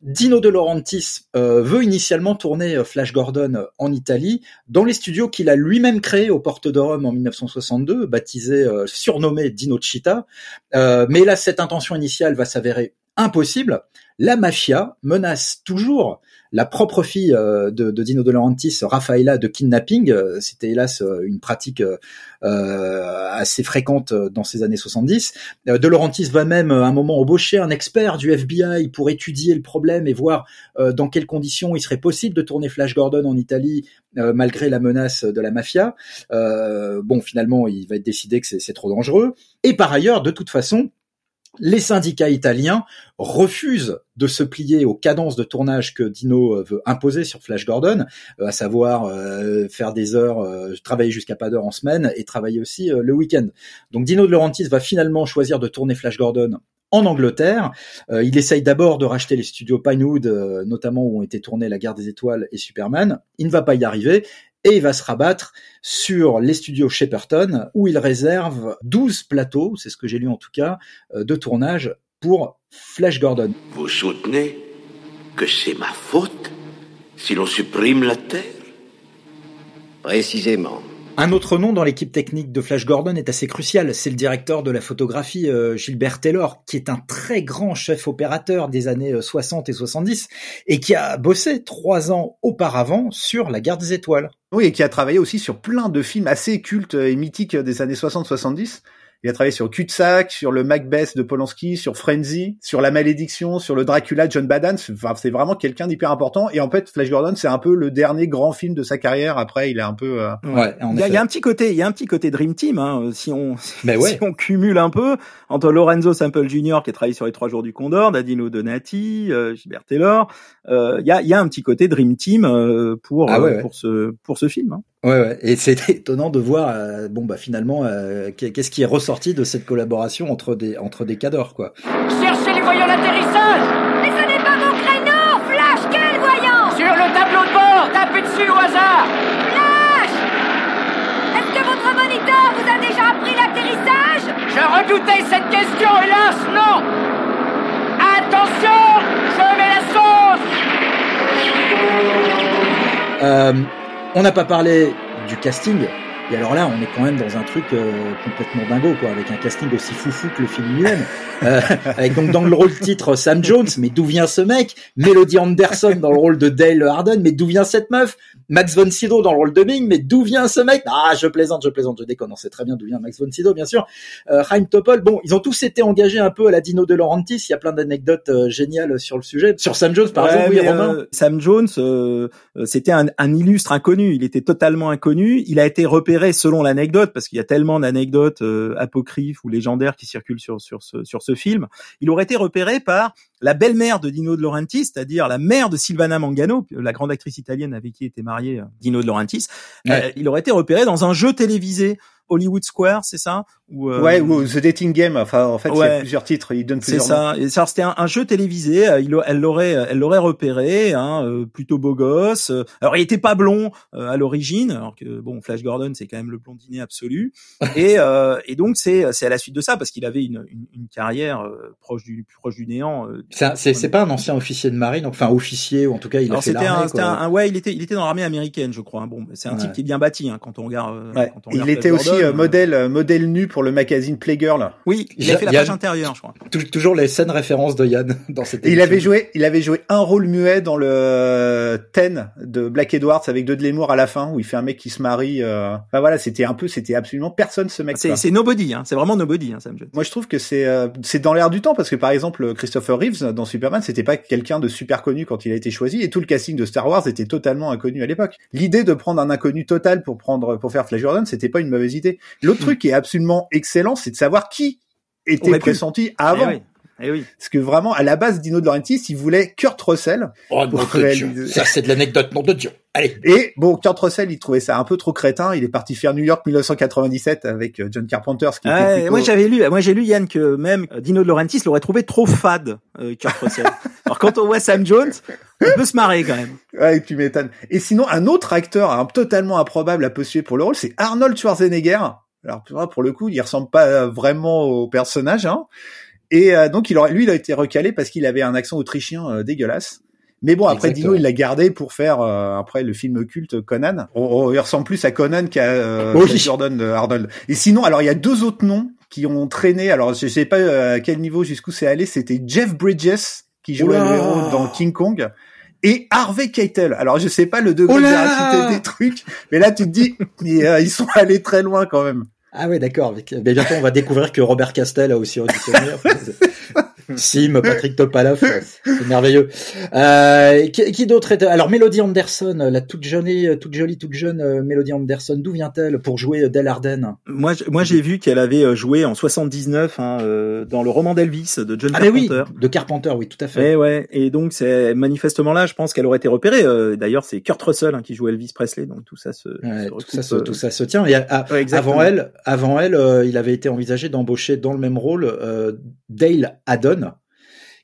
Dino De Laurentiis veut initialement tourner Flash Gordon en Italie, dans les studios qu'il a lui-même créés au Porte de Rome en 1962, baptisé, surnommé Dino Chita, mais là cette intention initiale va s'avérer impossible, la mafia menace toujours la propre fille euh, de, Dino De Laurentiis, Raffaella, de kidnapping. Euh, c'était hélas euh, une pratique assez fréquente dans ces années 70. De Laurentiis va même à un moment embaucher un expert du FBI pour étudier le problème et voir dans quelles conditions il serait possible de tourner Flash Gordon en Italie malgré la menace de la mafia. bon, finalement, il va être décidé que c'est trop dangereux. Et par ailleurs, de toute façon, les syndicats italiens refusent de se plier aux cadences de tournage que Dino euh, veut imposer sur Flash Gordon, euh, à savoir euh, faire des heures, travailler jusqu'à pas d'heure en semaine et travailler aussi le week-end. Donc Dino De Laurentiis va finalement choisir de tourner Flash Gordon en Angleterre. il essaye d'abord de racheter les studios Pinewood, notamment où ont été tournés La Guerre des Étoiles et Superman. Il ne va pas y arriver et il va se rabattre sur les studios Shepperton où il réserve 12 plateaux, c'est ce que j'ai lu en tout cas, euh, de tournage pour Flash Gordon. Vous soutenez que c'est ma faute si l'on supprime la Terre? Précisément. Un autre nom dans l'équipe technique de Flash Gordon est assez crucial, c'est le directeur de la photographie euh, Gilbert Taylor, qui est un très grand chef opérateur des années 60 euh, et 70 et qui a bossé trois ans auparavant sur La Guerre des Étoiles. Oui, et qui a travaillé aussi sur plein de films assez cultes et mythiques des années 60-70 Il a travaillé sur Cul-de-sac, sur le Macbeth de Polanski, sur Frenzy, sur La Malédiction, sur le Dracula de John Badham. Enfin, c'est vraiment quelqu'un d'hyper important. Et en fait, Flash Gordon, c'est un peu le dernier grand film de sa carrière. Après, il est un peu. Euh, Ouais, Il y, a, effet. il y a un petit côté, il y a un petit côté Dream Team. Hein, si on [LAUGHS] Mais ouais. si on cumule un peu entre Lorenzo Sample Jr. qui a travaillé sur les Trois Jours du Condor, Dadino Donati, euh, Gilbert Taylor, euh, il y a il y a un petit côté Dream Team euh, pour Ah ouais, euh, ouais. pour ce pour ce film. hein. Ouais, ouais. Et c'est [LAUGHS] étonnant de voir, euh, bon bah finalement, euh, qu'est- qu'est-ce qui est ressorti de cette collaboration entre des entre des cadors, quoi. Cherchez les voyants d'atterrissage! Mais ce n'est pas mon créneau! Flash, quel voyant! Sur le tableau de bord Tapez dessus au hasard! Flash! Est-ce que votre moniteur vous a déjà appris l'atterrissage? Je redoutais cette question, hélas, non! Attention Je mets la sauce! Euh, on n'a pas parlé du casting. Et alors là, on est quand même dans un truc euh, complètement dingo, quoi, avec un casting aussi foufou que le film lui-même. Euh, [LAUGHS] avec donc dans le rôle titre Sam Jones, mais d'où vient ce mec? Melody Anderson dans le rôle de Dale Harden, mais d'où vient cette meuf? Max von Sydow dans le rôle de Bing, mais d'où vient ce mec? Ah, je plaisante, je plaisante, je déconne, on sait très bien d'où vient Max von Sydow, bien sûr. Euh, Chaim Topol, bon, ils ont tous été engagés un peu à la Dino de Laurentiis, il y a plein d'anecdotes euh, géniales sur le sujet. Sur Sam Jones, par Ouais, exemple, oui, Romain euh, Sam Jones, euh, euh, c'était un, un illustre inconnu. Il était totalement inconnu. Il a été repéré selon l'anecdote, parce qu'il y a tellement d'anecdotes euh, apocryphes ou légendaires qui circulent sur sur ce sur ce film. Il aurait été repéré par la belle-mère de Dino de Laurentiis, c'est-à-dire la mère de Silvana Mangano, la grande actrice italienne avec qui était marié euh, Dino de Laurentiis. Ouais. Euh, il aurait été repéré dans un jeu télévisé Hollywood Square, c'est ça? Ou, euh, Ouais, ou The Dating Game. Enfin, en fait, il y a Ouais. plusieurs titres. Il donne C'est plusieurs noms. ça. Et ça, c'était un, un jeu télévisé. euh, Il, elle l'aurait, elle l'aurait repéré, hein, euh, plutôt beau gosse. Euh, Alors, il était pas blond euh, à l'origine, alors que bon, Flash Gordon, c'est quand même le blondinet absolu. [LAUGHS] et, euh, et donc, c'est, c'est à la suite de ça, parce qu'il avait une, une, une carrière euh, proche du, proche du néant. euh, C'est C'est c'est pas un ancien officier de marine, enfin officier, ou en tout cas il a alors fait c'était un, l'armée. c'était un, un- ouais, il était, il était dans l'armée américaine, je crois. hein. Bon, c'est un Ouais. type qui est bien bâti hein, quand on regarde. euh, Ouais. quand on Il regarde était Flash aussi Gordon, euh, euh, modèle euh, modèle nu pour le magazine Playgirl. Oui, il a fait la Yann- page intérieure, je crois. Tou- Toujours les scènes références de Yann [LAUGHS] dans cette Et il émission. avait joué, il avait joué un rôle muet dans le euh, Ten de Black Edwards avec Dudley Moore à la fin où il fait un mec qui se marie. Euh... Enfin voilà, c'était un peu, c'était absolument personne ce mec. C'est, nobody, hein. c'est vraiment nobody, hein, Sam Jones. Moi je trouve que c'est euh, c'est dans l'air du temps parce que par exemple Christopher Reeves dans Superman c'était pas quelqu'un de super connu quand il a été choisi et tout le casting de Star Wars était totalement inconnu à l'époque. L'idée de prendre un inconnu total pour prendre pour faire Flash Gordon c'était pas une mauvaise idée. L'autre [LAUGHS] truc qui est absolument excellent c'est de savoir qui était pu. pressenti avant. Eh oui. Eh oui. Parce que vraiment, à la base, Dino De Laurentiis, il voulait Kurt Russell. Oh Pour nom de réaliser. Dieu. Ça c'est de l'anecdote, nom de Dieu. Allez. Et bon, Kurt Russell, il trouvait ça un peu trop crétin. Il est parti faire New York 1997 avec euh, John Carpenter, ce qui était Ouais, plutôt... Moi j'avais lu, moi j'ai lu Yann que même euh, Dino De Laurentiis l'aurait trouvé trop fade, euh, Kurt Russell. [LAUGHS] Alors quand on voit Sam Jones, on peut se marrer quand même. Ouais, tu m'étonnes. Et sinon, un autre acteur hein, totalement improbable à postuler pour le rôle, c'est Arnold Schwarzenegger. Alors, tu vois, pour le coup, il ressemble pas euh, vraiment au personnage. Hein. Et euh, donc, il aurait, lui, il a été recalé parce qu'il avait un accent autrichien euh, dégueulasse. Mais bon, après Exactement. Dino, il l'a gardé pour faire euh, après le film culte Conan. On, on- il ressemble plus à Conan qu'à euh, Oui. De Arnold. Et sinon, alors il y a deux autres noms qui ont traîné. Alors je sais pas à quel niveau jusqu'où c'est allé. C'était Jeff Bridges qui jouait Oula. le héros dans King Kong et Harvey Keitel. Alors je sais pas le degré de véracité des trucs, mais là tu te dis, mais, euh, ils sont [LAUGHS] allés très loin quand même. Ah ouais, d'accord. Mais bientôt, on va découvrir que Robert Castel a aussi auditionné. [LAUGHS] [LAUGHS] Sim, Patrick Topalov, [LAUGHS] c'est merveilleux. Euh, qui qui d'autre est Alors Melody Anderson, la toute jeune, toute jolie, toute jeune euh, Melody Anderson, d'où vient-elle pour jouer Del Arden Moi, moi j'ai vu qu'elle avait euh, joué en 79 hein, euh, dans le roman d'Elvis de John Ah mais oui, Carpenter. de Carpenter, oui, tout à fait. Ouais, ouais. Et donc c'est manifestement là, je pense qu'elle aurait été repérée. Euh, D'ailleurs, c'est Kurt Russell hein, qui joue Elvis Presley, donc tout ça se. Ouais, se tout ça, se, euh, tout ça se tient. Et, ouais, avant elle, avant elle, euh, il avait été envisagé d'embaucher dans le même rôle euh, Dale Haddon,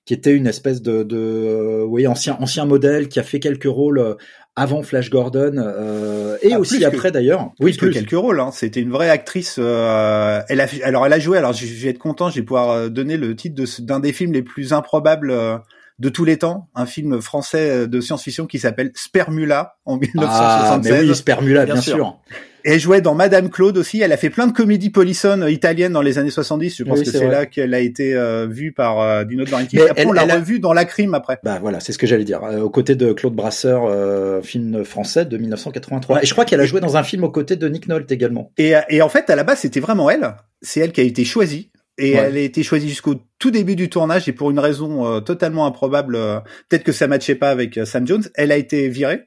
qui était une espèce de, de euh, oui, ancien ancien modèle qui a fait quelques rôles euh, avant Flash Gordon euh, et Ah, aussi plus après d'ailleurs. Oui, que quelques rôles. Hein. C'était une vraie actrice. euh, elle a, alors elle a joué. Alors je vais être content. Je vais pouvoir euh, donner le titre de d'un des films les plus improbables euh, de tous les temps, un film français de science-fiction qui s'appelle Spermula en Ah, 1976. mais oui, Spermula, bien, Bien sûr. sûr. Et elle jouait dans Madame Claude aussi. Elle a fait plein de comédies polissonnes italiennes dans les années 70. Je pense Oui, que c'est là qu'elle a été euh, vue par euh, Dino De Laurentiis. Mais Après, elle- on l'a elle a- revue dans La Crime après. Bah voilà, c'est ce que j'allais dire. Euh, aux côtés de Claude Brasseur, euh, film français de 1983. Et je crois qu'elle a joué dans un film aux côtés de Nick Nolte également. Et, euh, et en fait, à la base, c'était vraiment elle. C'est elle qui a été choisie. Et Ouais. elle a été choisie jusqu'au tout début du tournage. Et pour une raison euh, totalement improbable, euh, peut-être que ça matchait pas avec euh, Sam Jones, elle a été virée.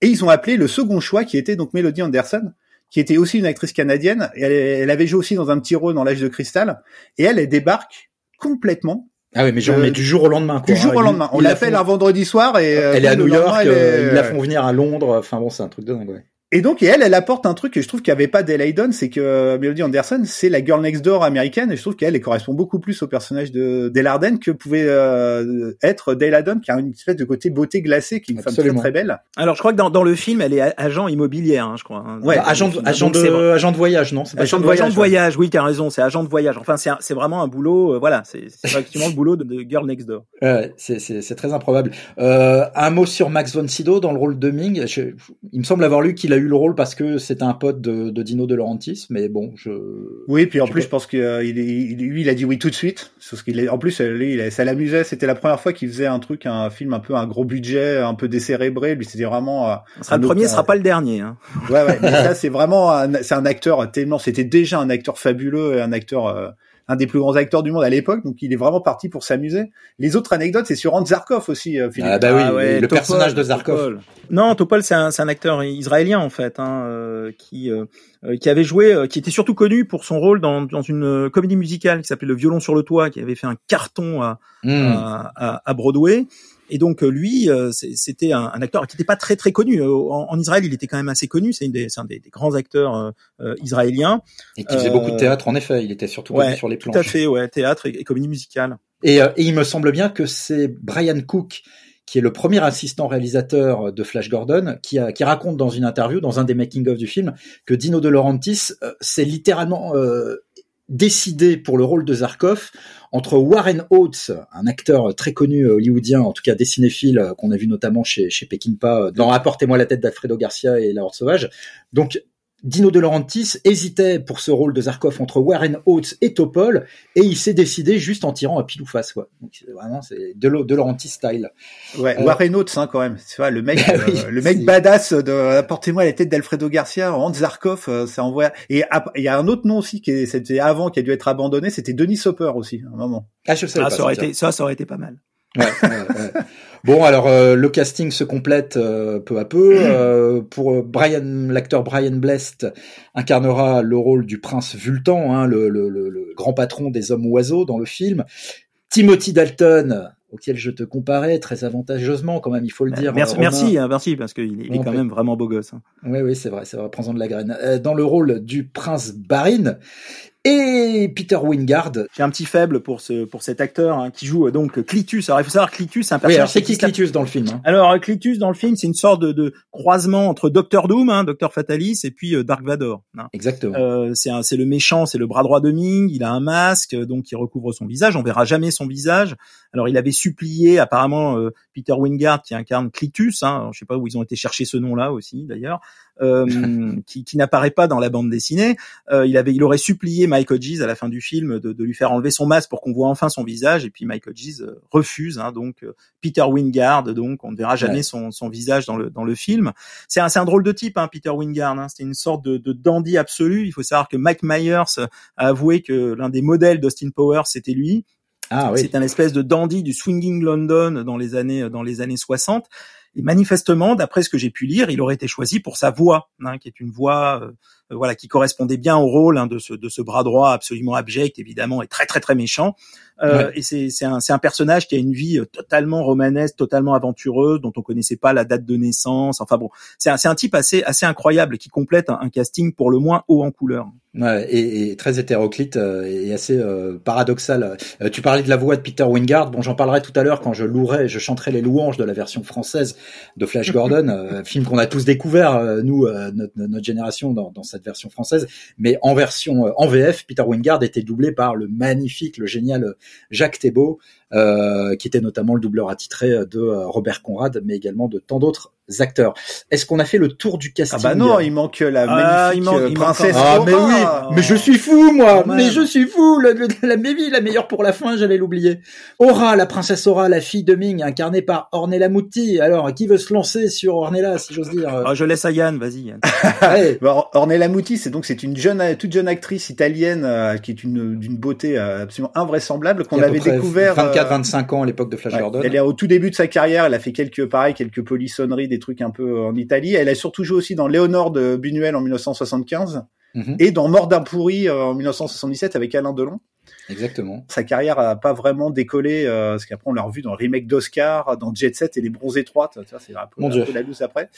Et ils ont appelé le second choix, qui était donc Melody Anderson, qui était aussi une actrice canadienne. Et elle, elle avait joué aussi dans un petit rôle dans l'âge de cristal. Et elle, elle débarque complètement Ah oui, mais genre, Euh, mais du jour au lendemain, quoi. du jour Hein, au lendemain. On l'appelle font- un vendredi soir et euh, Elle est à New York, est- ils la font venir à Londres. Enfin bon, c'est un truc de dingue, ouais. Et donc, et elle, elle apporte un truc que je trouve qu'il n'y avait pas Dale Hayden, c'est que euh, Melody Anderson, c'est la girl next door américaine, et je trouve qu'elle, elle correspond beaucoup plus au personnage de Dale Arden que pouvait euh, être Dale qui a une espèce de côté beauté glacée, qui est une Absolument. femme très très belle. Alors, je crois que dans, dans le film, elle est a- agent immobilière, hein, je crois. hein. Ouais, agent, film. agent, de, agent de voyage, non pas Agent de Agent de voyage, voyage, oui, tu as raison, c'est agent de voyage. Enfin, c'est vraiment un boulot, euh, voilà, c'est c'est [LAUGHS] effectivement le boulot de, de Girl Next Door. Ouais, c'est, c'est, c'est très improbable. Euh, un mot sur Max von Sydow dans le rôle de Ming. Je- il me semble avoir lu qu'il a eu le rôle parce que c'était un pote de, de Dino De Laurentiis, mais bon, je. Oui, puis en Je plus, sais je pense que euh, il, il- lui, il a dit oui tout de suite. Sauf qu'il est, en plus, euh, lui, il a- ça l'amusait. C'était la première fois qu'il faisait un truc, un film un peu un gros budget, un peu décérébré. Lui, c'était vraiment. euh, Ce sera un le premier, ce sera pas le dernier. Hein. Ouais, ouais. Mais [LAUGHS] ça, c'est vraiment, un, c'est un acteur tellement, c'était déjà un acteur fabuleux et un acteur, euh, un des plus grands acteurs du monde à l'époque. Donc, il est vraiment parti pour s'amuser. Les autres anecdotes, c'est sur Hans Zarkov aussi, euh, Philippe. Ah bah oui, Ah ouais, le Topol, personnage de Zarkov. Topol. Non, Topol, c'est un, acteur israélien en fait, hein, euh, qui euh, qui avait joué, euh, qui était surtout connu pour son rôle dans, dans une comédie musicale qui s'appelait Le violon sur le toit, qui avait fait un carton à, Hmm. à, à- à Broadway. Et donc euh, lui, euh, c'était un, un acteur qui n'était pas très très connu. Euh, En, en Israël, il était quand même assez connu. C'est une des- c'est un des, des grands acteurs euh, israéliens. Et qui faisait Euh, beaucoup de théâtre, en effet. Il était surtout connu Ouais, sur les tout planches. à fait, ouais, théâtre et, et comédie musicale. Et, et il me semble bien que c'est Brian Cook qui est le premier assistant réalisateur de Flash Gordon, qui, a- qui raconte dans une interview, dans un des making-of du film, que Dino De Laurentiis euh, s'est littéralement euh, décidé pour le rôle de Zarkov entre Warren Oates, un acteur très connu euh, hollywoodien, en tout cas des cinéphiles, euh, qu'on a vu notamment chez, chez Peckinpah, euh, dans Apportez-moi la tête d'Alfredo Garcia et La Horde Sauvage. Donc, Dino De Laurentiis hésitait pour ce rôle de Zarkov entre Warren Oates et Topol, et il s'est décidé juste en tirant à pile ou face, quoi. Donc, c'est vraiment, c'est de, de Laurentiis style. Ouais, Euh, Warren Oates, hein, quand même. Tu vois, le mec, Bah [LAUGHS] oui, euh, le mec badass de apportez-moi la tête d'Alfredo Garcia, Hans Zarkov, euh, ça envoie. Et il y a un autre nom aussi qui est- c'était avant, qui a dû être abandonné, c'était Denis Hopper aussi, à un moment. Ah, je sais Ah, pas. ça aurait été, ça, ça aurait été pas mal. Ouais, ouais, ouais. Bon, alors euh, le casting se complète euh, peu à peu. Euh, pour euh, Brian, l'acteur Brian Blest incarnera le rôle du prince Vultan, hein, le, le- le- le grand patron des hommes oiseaux dans le film. Timothy Dalton, auquel je te comparais très avantageusement, quand même, il faut le dire. merci, merci, hein, merci, parce qu'il est, est quand même vraiment beau gosse. hein. Oui, oui, c'est vrai, c'est vrai, prends-en de la graine. Euh, dans le rôle du prince Barin et Peter Wingard. J'ai un petit faible pour ce, pour cet acteur hein, qui joue euh, donc Clitus. Alors il faut savoir Clitus, c'est un Oui, personnage. alors c'est qui Clitus dans le film hein? Alors euh, Clitus dans le film, c'est une sorte de, de croisement entre Doctor Doom, hein, Docteur Fatalis, et puis euh, Dark Vador. hein. Exactement. Euh, c'est c'est le méchant, c'est le bras droit de Ming. Il a un masque, donc qui recouvre son visage. On verra jamais son visage. Alors il avait supplié apparemment euh, Peter Wingard qui incarne Clitus. Hein, je sais pas où ils ont été chercher ce nom-là aussi d'ailleurs, euh, [LAUGHS] qui, qui n'apparaît pas dans la bande dessinée. Euh, il avait, il aurait supplié Mike Hodges à la fin du film de, de lui faire enlever son masque pour qu'on voit enfin son visage. Et puis Mike Hodges euh, refuse. Hein, donc euh, Peter Wingard, donc on ne verra jamais Ouais. son, son visage dans le dans le film. C'est un, un drôle de type, hein, Peter Wingard. Hein. C'était une sorte de, de dandy absolu. Il faut savoir que Mike Myers a avoué que l'un des modèles d'Austin Powers c'était lui. Ah oui. C'est un espèce de dandy du swinging London dans les années dans les années 60. Et manifestement, d'après ce que j'ai pu lire, il aurait été choisi pour sa voix, hein, qui est une voix, euh, voilà, qui correspondait bien au rôle hein, de ce de ce bras droit absolument abject, évidemment, et très très très méchant. Euh, Ouais. Et c'est c'est un c'est un personnage qui a une vie euh, totalement romanesque, totalement aventureuse, dont on connaissait pas la date de naissance. Enfin bon, c'est un c'est un type assez assez incroyable qui complète un, un casting pour le moins haut en couleur. Ouais, et, et très hétéroclite euh, et assez euh, paradoxal. Euh, tu parlais de la voix de Peter Wingard. Bon, j'en parlerai tout à l'heure quand je louerai, je chanterai les louanges de la version française de Flash [LAUGHS] Gordon, euh, film qu'on a tous découvert euh, nous, euh, notre, notre génération dans, dans version française. Mais en version euh, en VF, Peter Wingard était doublé par le magnifique, le génial Jacques Thébault, euh, qui était notamment le doubleur attitré de euh, Robert Conrad, mais également de tant d'autres acteurs. Est-ce qu'on a fait le tour du casting Ah bah non, il manque la Ah, magnifique il manque- euh, il manque princesse Ah mais oui, mais je suis fou moi, mais je suis fou, la, la, la, la meilleure pour la fin, j'allais l'oublier. Aura, la princesse Aura, la fille de Ming, incarnée par Ornella Muti. Alors, qui veut se lancer sur Ornella, si j'ose dire Ah, je laisse à Yann, vas-y. Bon, [LAUGHS] [LAUGHS] Ornella Muti, c'est donc c'est une jeune, toute jeune actrice italienne euh, qui est une d'une beauté euh, absolument invraisemblable qu'on avait découvert. euh, 24-25 ans à l'époque de Flash Ouais. Gordon. Elle est au tout début de sa carrière, elle a fait quelques pareil, quelques polissonneries, des trucs un peu en Italie. Elle a surtout joué aussi dans Léonore de Buñuel en 1975 Mhm, et dans Mort d'un pourri euh, en 1977 avec Alain Delon. Exactement. Sa carrière a pas vraiment décollé euh, parce qu'après on l'a revu dans le remake d'Oscar, dans Jet Set et les Bronzes étroites. Tu vois, c'est un peu, Mon un Dieu. peu la loose après.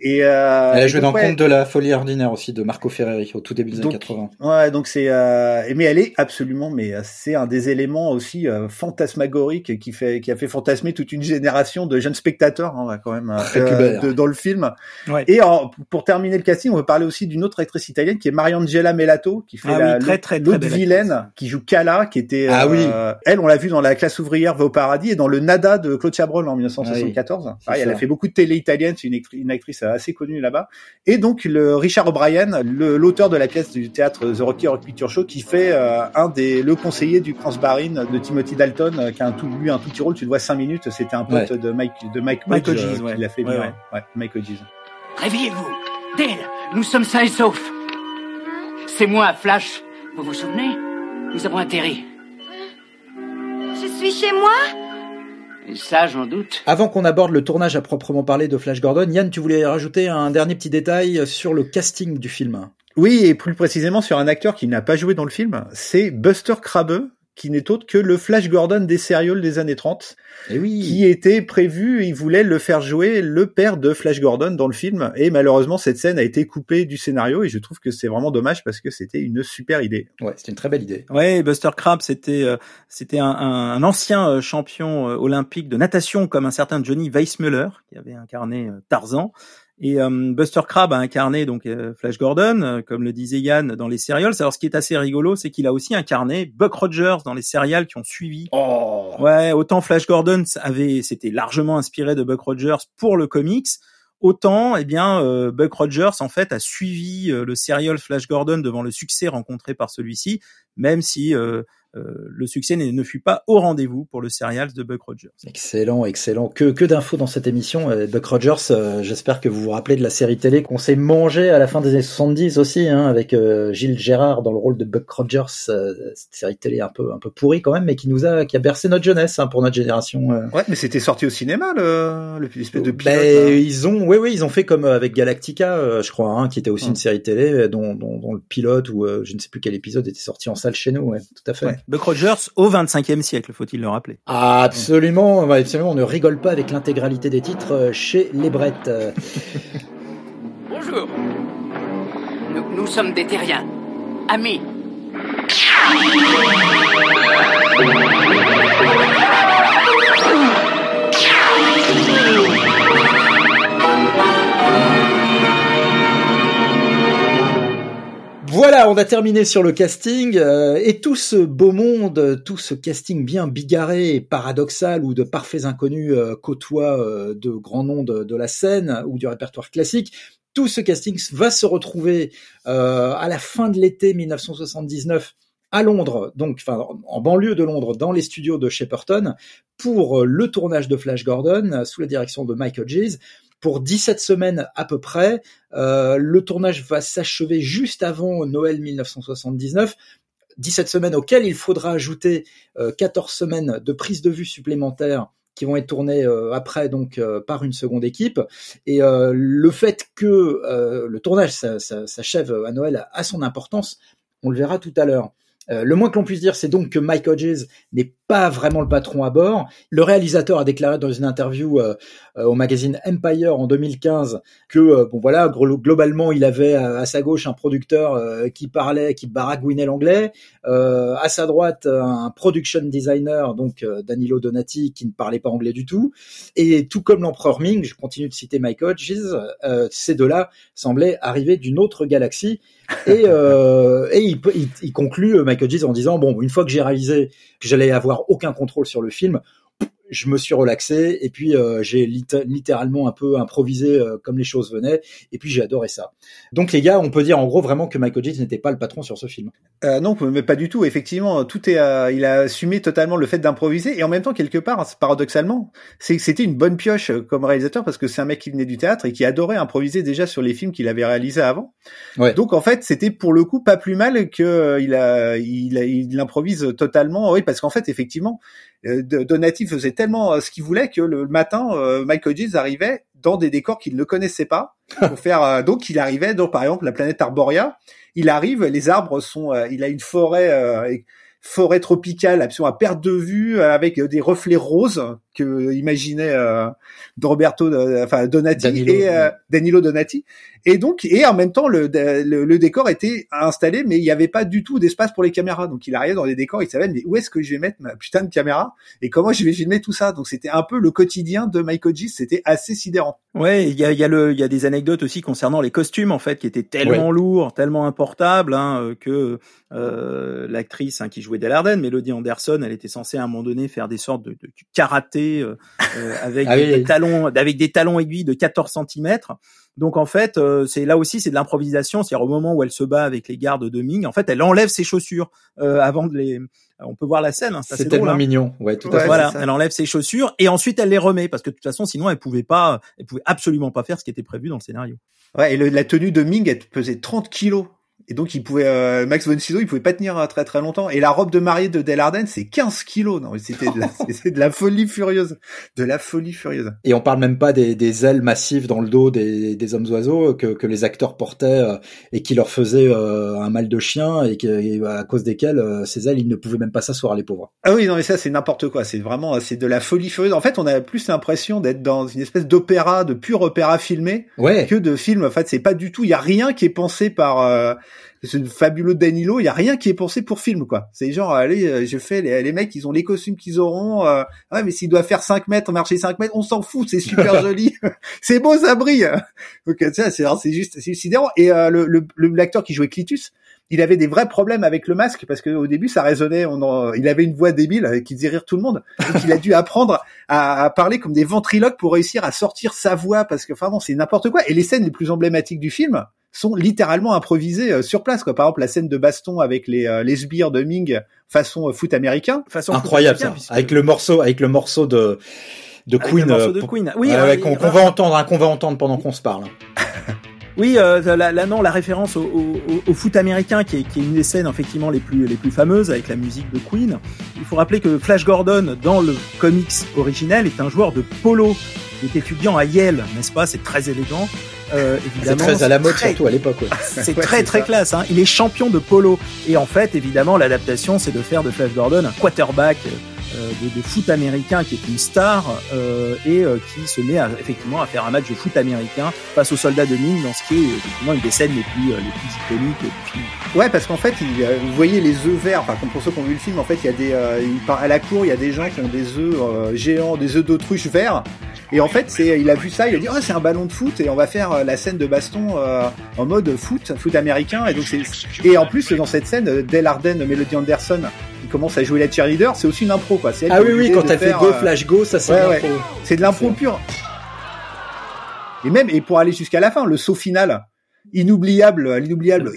Et euh, Elle a joué dans ouais, Conte de la folie ordinaire aussi de Marco Ferreri au tout début des années Donc, 80. Ouais, donc c'est euh, mais elle est absolument mais euh, c'est un des éléments aussi euh, fantasmagoriques qui fait qui a fait fantasmer toute une génération de jeunes spectateurs hein, quand même euh, de- dans le film. Ouais. Et en- pour terminer le casting, on va parler aussi d'une autre actrice italienne qui est Mariangela Melato qui fait Ah la oui, très, l'autre- très, très vilaine actrice. qui joue Qui était Ah oui. euh, elle on l'a vu dans la classe ouvrière va au paradis et dans le Nada de Claude Chabrol en 1974. c'est Pareil, elle a fait beaucoup de télé italienne, c'est une, actri- une actrice assez connue là-bas. Et donc le Richard O'Brien, le- l'auteur de la pièce du théâtre The Rocky Horror Picture Show, qui fait euh, un des le conseiller du prince Barin de Timothy Dalton, euh, qui a un tout lui un tout petit rôle. Tu le vois cinq minutes, c'était un pote de Mike de Mike, Mike Hodge, Hodges, euh, ouais. qui l'a fait ouais. Ouais, Mike Hodges. Réveillez-vous. Dale, nous sommes sains et saufs. C'est moi, Flash. Vous vous souvenez? Nous avons atterri. Je suis chez moi Et ça, j'en doute. Avant qu'on aborde le tournage à proprement parler de Flash Gordon, Yann, tu voulais rajouter un dernier petit détail sur le casting du film. Oui, et plus précisément sur un acteur qui n'a pas joué dans le film, c'est Buster Crabbe, qui n'est autre que le Flash Gordon des sérioles des années 30. Et oui. qui était prévu, il voulait le faire jouer le père de Flash Gordon dans le film, et malheureusement cette scène a été coupée du scénario, et je trouve que c'est vraiment dommage parce que c'était une super idée. Ouais, c'est une très belle idée. Ouais, Buster Crabbe, c'était euh, c'était un, un, un ancien euh, champion euh, olympique de natation comme un certain Johnny Weissmuller qui avait incarné euh, Tarzan. Et euh, Buster Crabbe a incarné donc euh, Flash Gordon, euh, comme le disait Yann dans les serials. Alors ce qui est assez rigolo, c'est qu'il a aussi incarné Buck Rogers dans les serials qui ont suivi. Oh. Ouais, autant Flash Gordon avait, c'était largement inspiré de Buck Rogers pour le comics. Autant, eh bien, euh, Buck Rogers en fait a suivi euh, le serial Flash Gordon devant le succès rencontré par celui-ci, même si euh, le succès ne ne fut pas au rendez-vous pour le serial de Buck Rogers. Excellent, excellent. Que, que d'infos dans cette émission. Euh, Buck Rogers, euh, j'espère que vous vous rappelez de la série télé qu'on s'est mangé à la fin des années 70 aussi, hein, avec euh, Gilles Gérard dans le rôle de Buck Rogers. euh, cette série télé un peu, un peu pourrie quand même, mais qui nous a, qui a bercé notre jeunesse hein, pour notre génération. euh. Ouais, mais c'était sorti au cinéma, le, le l'espèce de pilote. Ben, là. ils ont, oui, oui, ils ont fait comme avec Galactica, euh, je crois, hein, qui était aussi Ouais. une série télé dont, dont, dont le pilote ou euh, je ne sais plus quel épisode était sorti en salle chez nous. Ouais, tout à fait. Ouais. Buck Rogers au 25e siècle, faut-il le rappeler. Ah, absolument, absolument. On ne rigole pas avec l'intégralité des titres euh, chez les Brettes. [LAUGHS] Bonjour. Nous, nous sommes des terriens. Amis. Voilà, on a terminé sur le casting euh, et tout ce beau monde, tout ce casting bien bigarré et paradoxal où de parfaits inconnus euh, euh, de grands noms de, la scène ou du répertoire classique. Tout ce casting va se retrouver euh, à la fin de l'été 1979 à Londres, donc en banlieue de Londres, dans les studios de Shepperton, pour euh, le tournage de Flash Gordon sous la direction de Mike Hodges. Pour 17 semaines à peu près, euh, le tournage va s'achever juste avant Noël 1979. 17 semaines auxquelles il faudra ajouter euh, 14 semaines de prise de vue supplémentaires qui vont être tournées euh, après donc euh, par une seconde équipe. Et euh, le fait que euh, le tournage s'achève à Noël a son importance on le verra tout à l'heure. Euh, le moins que l'on puisse dire, c'est donc que Mike Hodges n'est pas vraiment le patron à bord. Le réalisateur a déclaré dans une interview euh, euh, au magazine Empire en 2015 que euh, bon voilà, globalement, il avait à, sa gauche un producteur qui parlait, qui baragouinait l'anglais, à sa droite un production designer donc Danilo Donati qui ne parlait pas anglais du tout, et tout comme l'empereur Ming, je continue de citer Mike Hodges, ces deux-là semblaient arriver d'une autre galaxie. Et, il, il, conclut Mike Hodges en disant bon une fois que j'ai réalisé que j'allais avoir aucun contrôle sur le film je me suis relaxé et puis euh, j'ai littéralement un peu improvisé euh, comme les choses venaient et puis j'ai adoré ça. Donc les gars, on peut dire en gros vraiment que Michael J n'était pas le patron sur ce film. Euh, non, mais pas du tout. Effectivement, tout est, euh, il a assumé totalement le fait d'improviser et en même temps quelque part, paradoxalement, c'est c'était une bonne pioche comme réalisateur parce que c'est un mec qui venait du théâtre et qui adorait improviser déjà sur les films qu'il avait réalisés avant. Ouais. Donc en fait, c'était pour le coup pas plus mal que il a, il, a, il improvise totalement. Oui, parce qu'en fait, effectivement, Donati faisait tellement euh, ce qu'il voulait que le matin, euh, Michael Gibbs arrivait dans des décors qu'il ne connaissait pas [LAUGHS] pour faire. Euh, donc, il arrivait donc par exemple la planète Arboria. Il arrive, les arbres sont. il a une forêt forêt tropicale, absolument à perte de vue, avec des reflets roses que imaginait euh, Roberto, enfin Donati Danilo, et Danilo Donati. Et donc, et en même temps, le, le, décor était installé, mais il n'y avait pas du tout d'espace pour les caméras. Donc, il arrivait dans des décors, il savait, mais où est-ce que je vais mettre ma putain de caméra et comment je vais filmer tout ça? Donc, c'était un peu le quotidien de Michael G. C'était assez sidérant. Ouais, il y a, y a le, il y a des anecdotes aussi concernant les costumes en fait, qui étaient tellement lourds, tellement importables, hein, euh, que euh, l'actrice hein, qui jouait Delarden, Melody Anderson, elle était censée à un moment donné faire des sortes de, de, karaté euh, euh avec ah des talons, avec des talons aiguilles de 14 cm. Donc en fait, euh, c'est là aussi c'est de l'improvisation. C'est-à-dire au moment où elle se bat avec les gardes de Ming, en fait, elle enlève ses chaussures euh, avant de les. On peut voir la scène. Hein, c'est tellement hein. mignon. Ouais, tout à fait. Voilà, elle enlève ses chaussures et ensuite elle les remet parce que de toute façon, sinon elle pouvait pas, elle pouvait absolument pas faire ce qui était prévu dans le scénario. Ouais, et la tenue de Ming, elle pesait 30 kilos et donc il pouvait euh, Max von Sydow, il pouvait pas tenir euh, très très longtemps. Et la robe de mariée de Delarden, c'est 15 kilos. Non, c'était de, la, [LAUGHS] de la folie furieuse, de la folie furieuse. Et on parle même pas des, des ailes massives dans le dos des, des hommes oiseaux que, que les acteurs portaient euh, et qui leur faisaient un mal de chien et, que, à cause desquelles ces ailes ils ne pouvaient même pas s'asseoir les pauvres. Ah oui non mais ça c'est n'importe quoi. C'est vraiment c'est de la folie furieuse. En fait on a plus l'impression d'être dans une espèce d'opéra, de pur opéra filmé ouais. que de film. En fait c'est pas du tout. Il y a rien qui est pensé par c'est fabuleux Danilo, il y a rien qui est pensé pour film quoi. C'est genre allez, euh, je fais les, les mecs, ils ont les costumes qu'ils auront. Euh, ouais, mais s'il doit faire 5 mètres, marcher 5 mètres, on s'en fout, c'est super [LAUGHS] joli. [LAUGHS] c'est beau, ça brille. Donc ça c'est c'est juste c'est sidérant et euh, le l'acteur qui jouait Clitus, il avait des vrais problèmes avec le masque parce que au début ça résonnait, on il avait une voix débile qui faisait rire tout le monde. Donc il a dû apprendre à, à, parler comme des ventriloques pour réussir à sortir sa voix parce que enfin bon c'est n'importe quoi. Et les scènes les plus emblématiques du film, sont littéralement improvisés euh, sur place. Quoi. Par exemple, la scène de baston avec les, euh, les sbires de Ming façon euh, foot américain. Façon Incroyable ça. Avec le morceau, avec le morceau de de Queen. Le de Queen. Oui, qu'on va entendre, hein, qu'on va entendre pendant qu'on se parle. [LAUGHS] Oui, euh, là, non, la référence au, au, au foot américain, qui est, qui est, une des scènes effectivement les plus les plus fameuses avec la musique de Queen. Il faut rappeler que Flash Gordon, dans le comics originel, est un joueur de polo. Il est étudiant à Yale, n'est-ce pas? C'est très élégant. Euh, évidemment, c'est très à la mode surtout à l'époque. Ouais. [LAUGHS] C'est très très classe. Hein. Il est champion de polo et en fait, évidemment, l'adaptation, c'est de faire de Flash Gordon un quarterback euh, de, de, foot américain qui est une star euh, et euh, qui se met effectivement à faire un match de foot américain face aux soldats de mine dans ce qui est effectivement une des scènes les plus les plus iconiques du film. Ouais, parce qu'en fait, il, vous voyez les œufs verts. Enfin, pour ceux qui ont vu le film, en fait, il y a des à la cour, il y a des gens qui ont des œufs géants, des œufs d'autruche verts et en fait, c'est, il a vu ça, il a dit, oh, c'est un ballon de foot et on va faire euh, la scène de baston euh, en mode foot, foot américain. Et donc c'est, et en plus dans cette scène, Del Arden, Melody Anderson, qui commence à jouer la cheerleader, c'est aussi une impro quoi. ah oui oui, quand elle fait go flash go, ça c'est ouais, C'est de l'impro pur. Et même et pour aller jusqu'à la fin, le saut final inoubliable, l'inoubliable.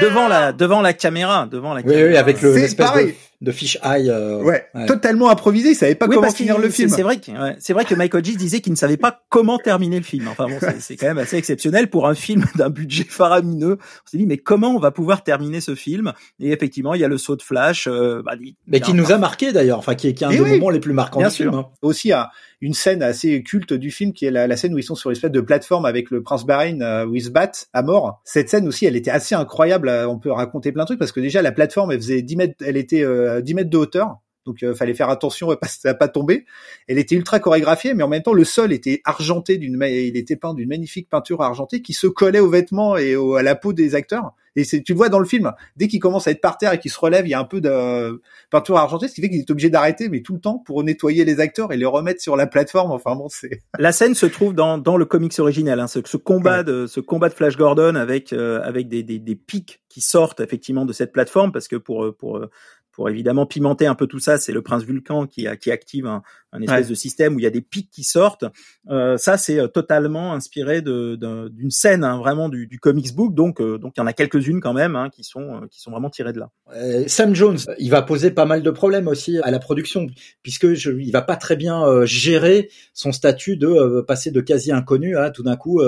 devant la devant la caméra, devant la oui, caméra. Oui, avec le de, de fish eye. Euh, ouais, totalement improvisé. Il savait pas comment finir le film. C'est vrai que ouais, c'est vrai que Michael G disait qu'il ne savait pas comment terminer le film. Enfin bon, c'est quand même assez exceptionnel pour un film [LAUGHS] d'un budget faramineux. On s'est dit mais comment on va pouvoir terminer ce film? Et effectivement, il y a le saut de Flash, euh, bah, mais qui nous a marqué d'ailleurs. Enfin, qui est, qui est un des moments les plus marquants Bien du sûr. film. Hein. Aussi, à une scène assez culte du film qui est la, la scène où ils sont sur une espèce de plateforme avec le prince Bahreïn euh, où bat à mort. Cette scène aussi, elle était assez incroyable. On peut raconter plein de trucs parce que déjà la plateforme, elle faisait 10 mètres, elle était euh, 10 mètres de hauteur. Donc euh, fallait faire attention à pas, [LAUGHS] pas tomber. Elle était ultra chorégraphiée, mais en même temps le sol était argenté d'une, il était peint d'une magnifique peinture argentée qui se collait aux vêtements et à la peau des acteurs. Et c'est, tu le vois dans le film, dès qu'il commence à être par terre et qu'il se relève, il y a un peu de peinture argentée, ce qui fait qu'il est obligé d'arrêter, mais tout le temps pour nettoyer les acteurs et les remettre sur la plateforme. Enfin bon, c'est. [LAUGHS] La scène se trouve dans, dans le comics original, hein, ce, ce combat de ce combat de Flash Gordon avec euh, avec des, des, des pics qui sortent effectivement de cette plateforme parce que pour pour pour évidemment pimenter un peu tout ça, c'est le prince Vulcan qui, qui active un, un espèce de système où il y a des pics qui sortent. Euh, ça, c'est euh, totalement inspiré d'une de, scène hein, vraiment du, du, comics book. Donc, euh, donc il y en a quelques-unes quand même hein, qui sont qui sont vraiment tirées de là. Sam Jones, il va poser pas mal de problèmes aussi à la production, puisque je, il va pas très bien gérer son statut de passer de quasi inconnu à tout d'un coup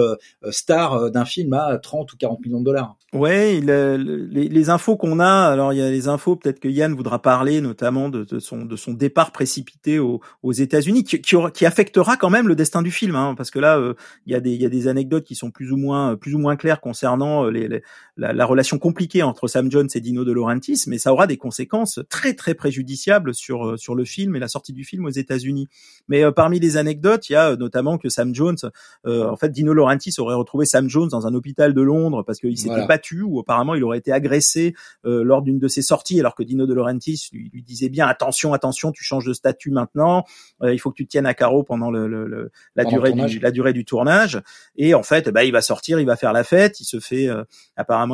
star d'un film à 30 ou 40 millions de dollars. Ouais, les, infos qu'on a, alors il y a les infos, peut-être que Yann voudra parler notamment de, son de son départ précipité aux, États-Unis, qui, qui, qui, affectera quand même le destin du film, hein, parce que là, euh, il y a des y a des anecdotes qui sont plus ou moins plus ou moins claires concernant euh, les la, la, relation compliquée entre Sam Jones et Dino De Laurentiis, mais ça aura des conséquences très très préjudiciables sur euh, sur le film et la sortie du film aux États-Unis. Mais parmi les anecdotes, il y a notamment que Sam Jones, en fait, Dino Laurentiis aurait retrouvé Sam Jones dans un hôpital de Londres parce qu'il s'était battu ou apparemment il aurait été agressé euh, lors d'une de ses sorties alors que Dino De Laurentiis lui, lui, disait bien attention attention tu changes de statut maintenant euh, il faut que tu te tiennes à carreau pendant le, le, la durée du la durée du tournage. Et en fait bah il va sortir il va faire la fête il se fait euh,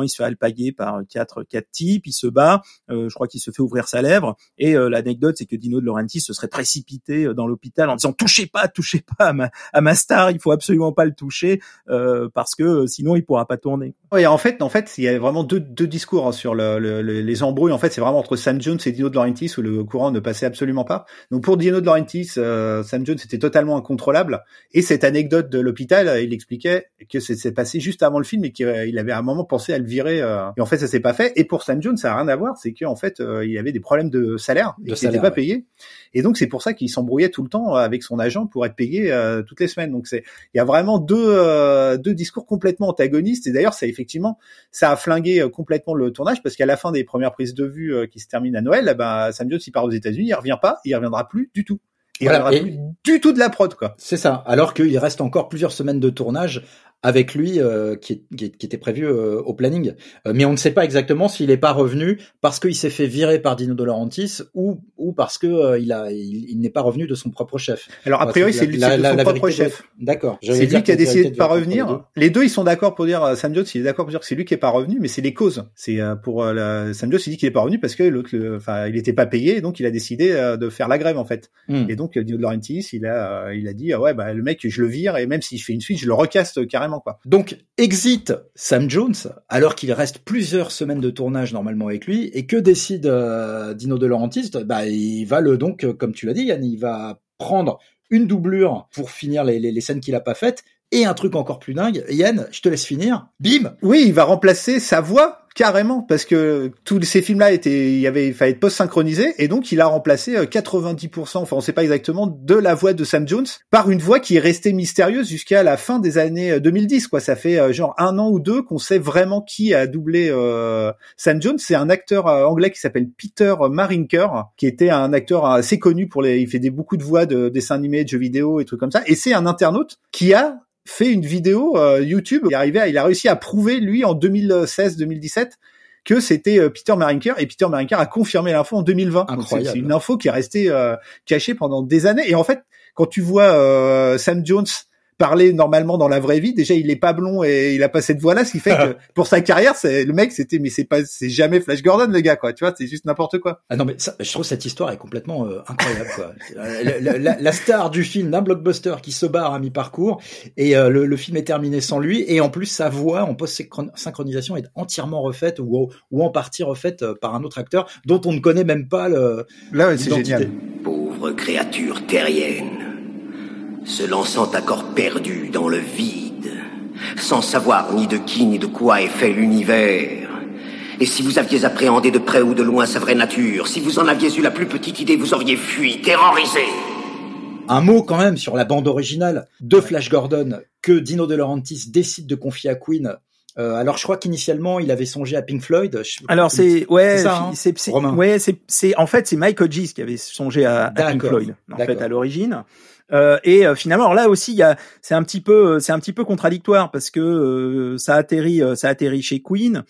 il se fait alpaguer par quatre quatre types il se bat je crois qu'il se fait ouvrir sa lèvre et l'anecdote c'est que Dino De Laurentiis se serait précipité dans l'hôpital en disant touchez pas touchez pas à ma, star il faut absolument pas le toucher parce que sinon il pourra pas tourner. Oui en fait en fait il y a vraiment deux, deux discours hein, sur le, le, les embrouilles. En fait, c'est vraiment entre Sam Jones et Dino De Laurentiis où le courant ne passait absolument pas. Donc pour Dino De Laurentiis, euh, Sam Jones était totalement incontrôlable. Et cette anecdote de l'hôpital, euh, il expliquait que c'est passé juste avant le film et qu'il euh, avait à un moment pensé à le virer. et en fait, ça s'est pas fait. Et pour Sam Jones, ça a rien à voir. C'est qu'en fait, il avait des problèmes de salaire et qu'il n'était pas payé. Et donc c'est pour ça qu'il s'embrouillait tout le temps avec son agent pour être payé toutes les semaines. Donc c'est il y a vraiment deux deux discours complètement antagonistes. Et d'ailleurs, ça effectivement ça a flingué complètement le tournage parce qu'à la fin des premières prises de vue euh, qui se terminent à Noël, ben Sam Jones il part aux États-Unis, il revient pas, il reviendra plus du tout. Il reviendra plus du tout de la prod quoi. C'est ça. Alors qu'il reste encore plusieurs semaines de tournage avec lui euh, qui, qui, était prévu euh, au planning. Euh, mais on ne sait pas exactement s'il n'est pas revenu parce qu'il s'est fait virer par Dino De Laurentiis ou, ou parce que il a il, n'est pas revenu de son propre chef. Alors a priori c'est lui de son propre chef. D'accord. C'est lui qui a décidé de pas revenir. Les deux. ils sont d'accord pour dire Sam Jones il est d'accord pour dire que c'est lui qui est pas revenu, mais c'est les causes. C'est pour la, Sam Jones il dit qu'il est pas revenu parce que l'autre enfin il était pas payé donc il a décidé de faire la grève en fait. Hmm. Et donc Dino De Laurentiis il a il a dit ah ouais bah le mec je le vire et même si je fais une suite je le recaste carrément donc, exit Sam Jones, alors qu'il reste plusieurs semaines de tournage normalement avec lui, et que décide euh, Dino De Laurentiis Bah, il va le donc, euh, comme tu l'as dit, Yann, il va prendre une doublure pour finir les, les scènes qu'il a pas faites, et un truc encore plus dingue, Yann, je te laisse finir. Bim Oui, il va remplacer sa voix carrément parce que tous ces films-là étaient, il y avait, il fallait être post-synchronisé et donc il a remplacé 90%, euh, enfin on sait pas exactement, de la voix de Sam Jones par une voix qui est restée mystérieuse jusqu'à la fin des années 2010. Euh, quoi, ça fait euh, genre un an ou deux qu'on sait vraiment qui a doublé Sam Jones. C'est un acteur anglais qui s'appelle Peter Marinker, qui était un acteur assez connu pour les, il fait beaucoup de voix de dessins animés, de jeux vidéo et trucs comme ça. Et c'est un internaute qui a fait une vidéo YouTube. Il, arrivé il a réussi à prouver, lui, en 2016-2017, que c'était euh, Peter Marinker et Peter Marinker a confirmé l'info en 2020. C'est une info qui est restée euh, cachée pendant des années. Et en fait, quand tu vois Sam Jones parler normalement dans la vraie vie. Déjà, il est pas blond et il a pas cette voix-là, ce qui fait que [LAUGHS] pour sa carrière, c'est le mec, c'était mais c'est pas, c'est jamais Flash Gordon le gars, quoi. Tu vois, c'est juste n'importe quoi. Ah non, mais ça, je trouve cette histoire est complètement euh, incroyable, quoi. la, la, star du film d'un blockbuster qui se barre à mi-parcours et euh, le, le, film est terminé sans lui et en plus sa voix en post-synchronisation est entièrement refaite ou, ou en partie refaite euh, par un autre acteur dont on ne connaît même pas le. Là, c'est génial. Pauvre créature terrienne se lançant à corps perdu dans le vide, sans savoir ni de qui ni de quoi est fait l'univers. Et si vous aviez appréhendé de près ou de loin sa vraie nature, si vous en aviez eu la plus petite idée, vous auriez fui, terrorisé. Un mot quand même sur la bande originale de Flash Gordon que Dino De Laurentiis décide de confier à Queen euh, alors je crois qu'initialement il avait songé à Pink Floyd. alors c'est ouais c'est ouais c'est c'est en fait c'est Mike Hodges qui avait songé à, à Pink Floyd en fait à l'origine. Euh, et euh, finalement, alors là aussi, il y a, c'est un petit peu, c'est un petit peu contradictoire parce que euh, ça atterrit, ça atterrit chez Queen.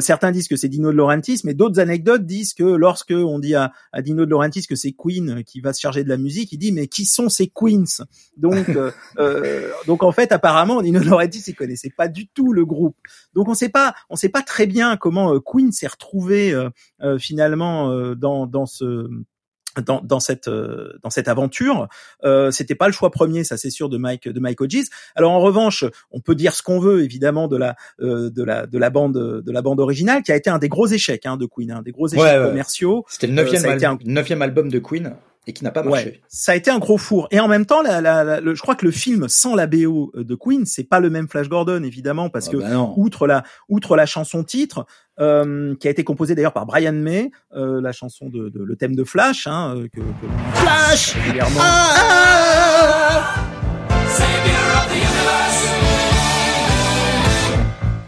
certains disent que c'est Dino de Laurentiis, mais d'autres anecdotes disent que lorsque on dit à, à Dino de Laurentiis que c'est Queen qui va se charger de la musique, il dit mais qui sont ces Queens? Donc, [LAUGHS] donc en fait, apparemment, Dino de Laurentiis il connaissait pas du tout le groupe. Donc on sait pas, on sait pas très bien comment Queen s'est retrouvé finalement dans dans ce dans, dans, cette euh, dans cette aventure. Euh, C'était pas le choix premier, ça c'est sûr, de Mike de Mike Hodges. Alors en revanche, on peut dire ce qu'on veut évidemment de la euh, de la de la bande de la bande originale, qui a été un des gros échecs hein, de Queen, hein, des gros échecs commerciaux. C'était le neuvième, euh, neuvième album de Queen et qui n'a pas marché. Ouais, ça a été un gros four. Et en même temps, la, la, je crois que le film sans la BO de Queen, c'est pas le même Flash Gordon évidemment, parce ah que bah outre la outre la chanson titre, euh, qui a été composée d'ailleurs par Brian May, euh, la chanson de, de, le thème de Flash, hein, euh, que, que Flash. Ah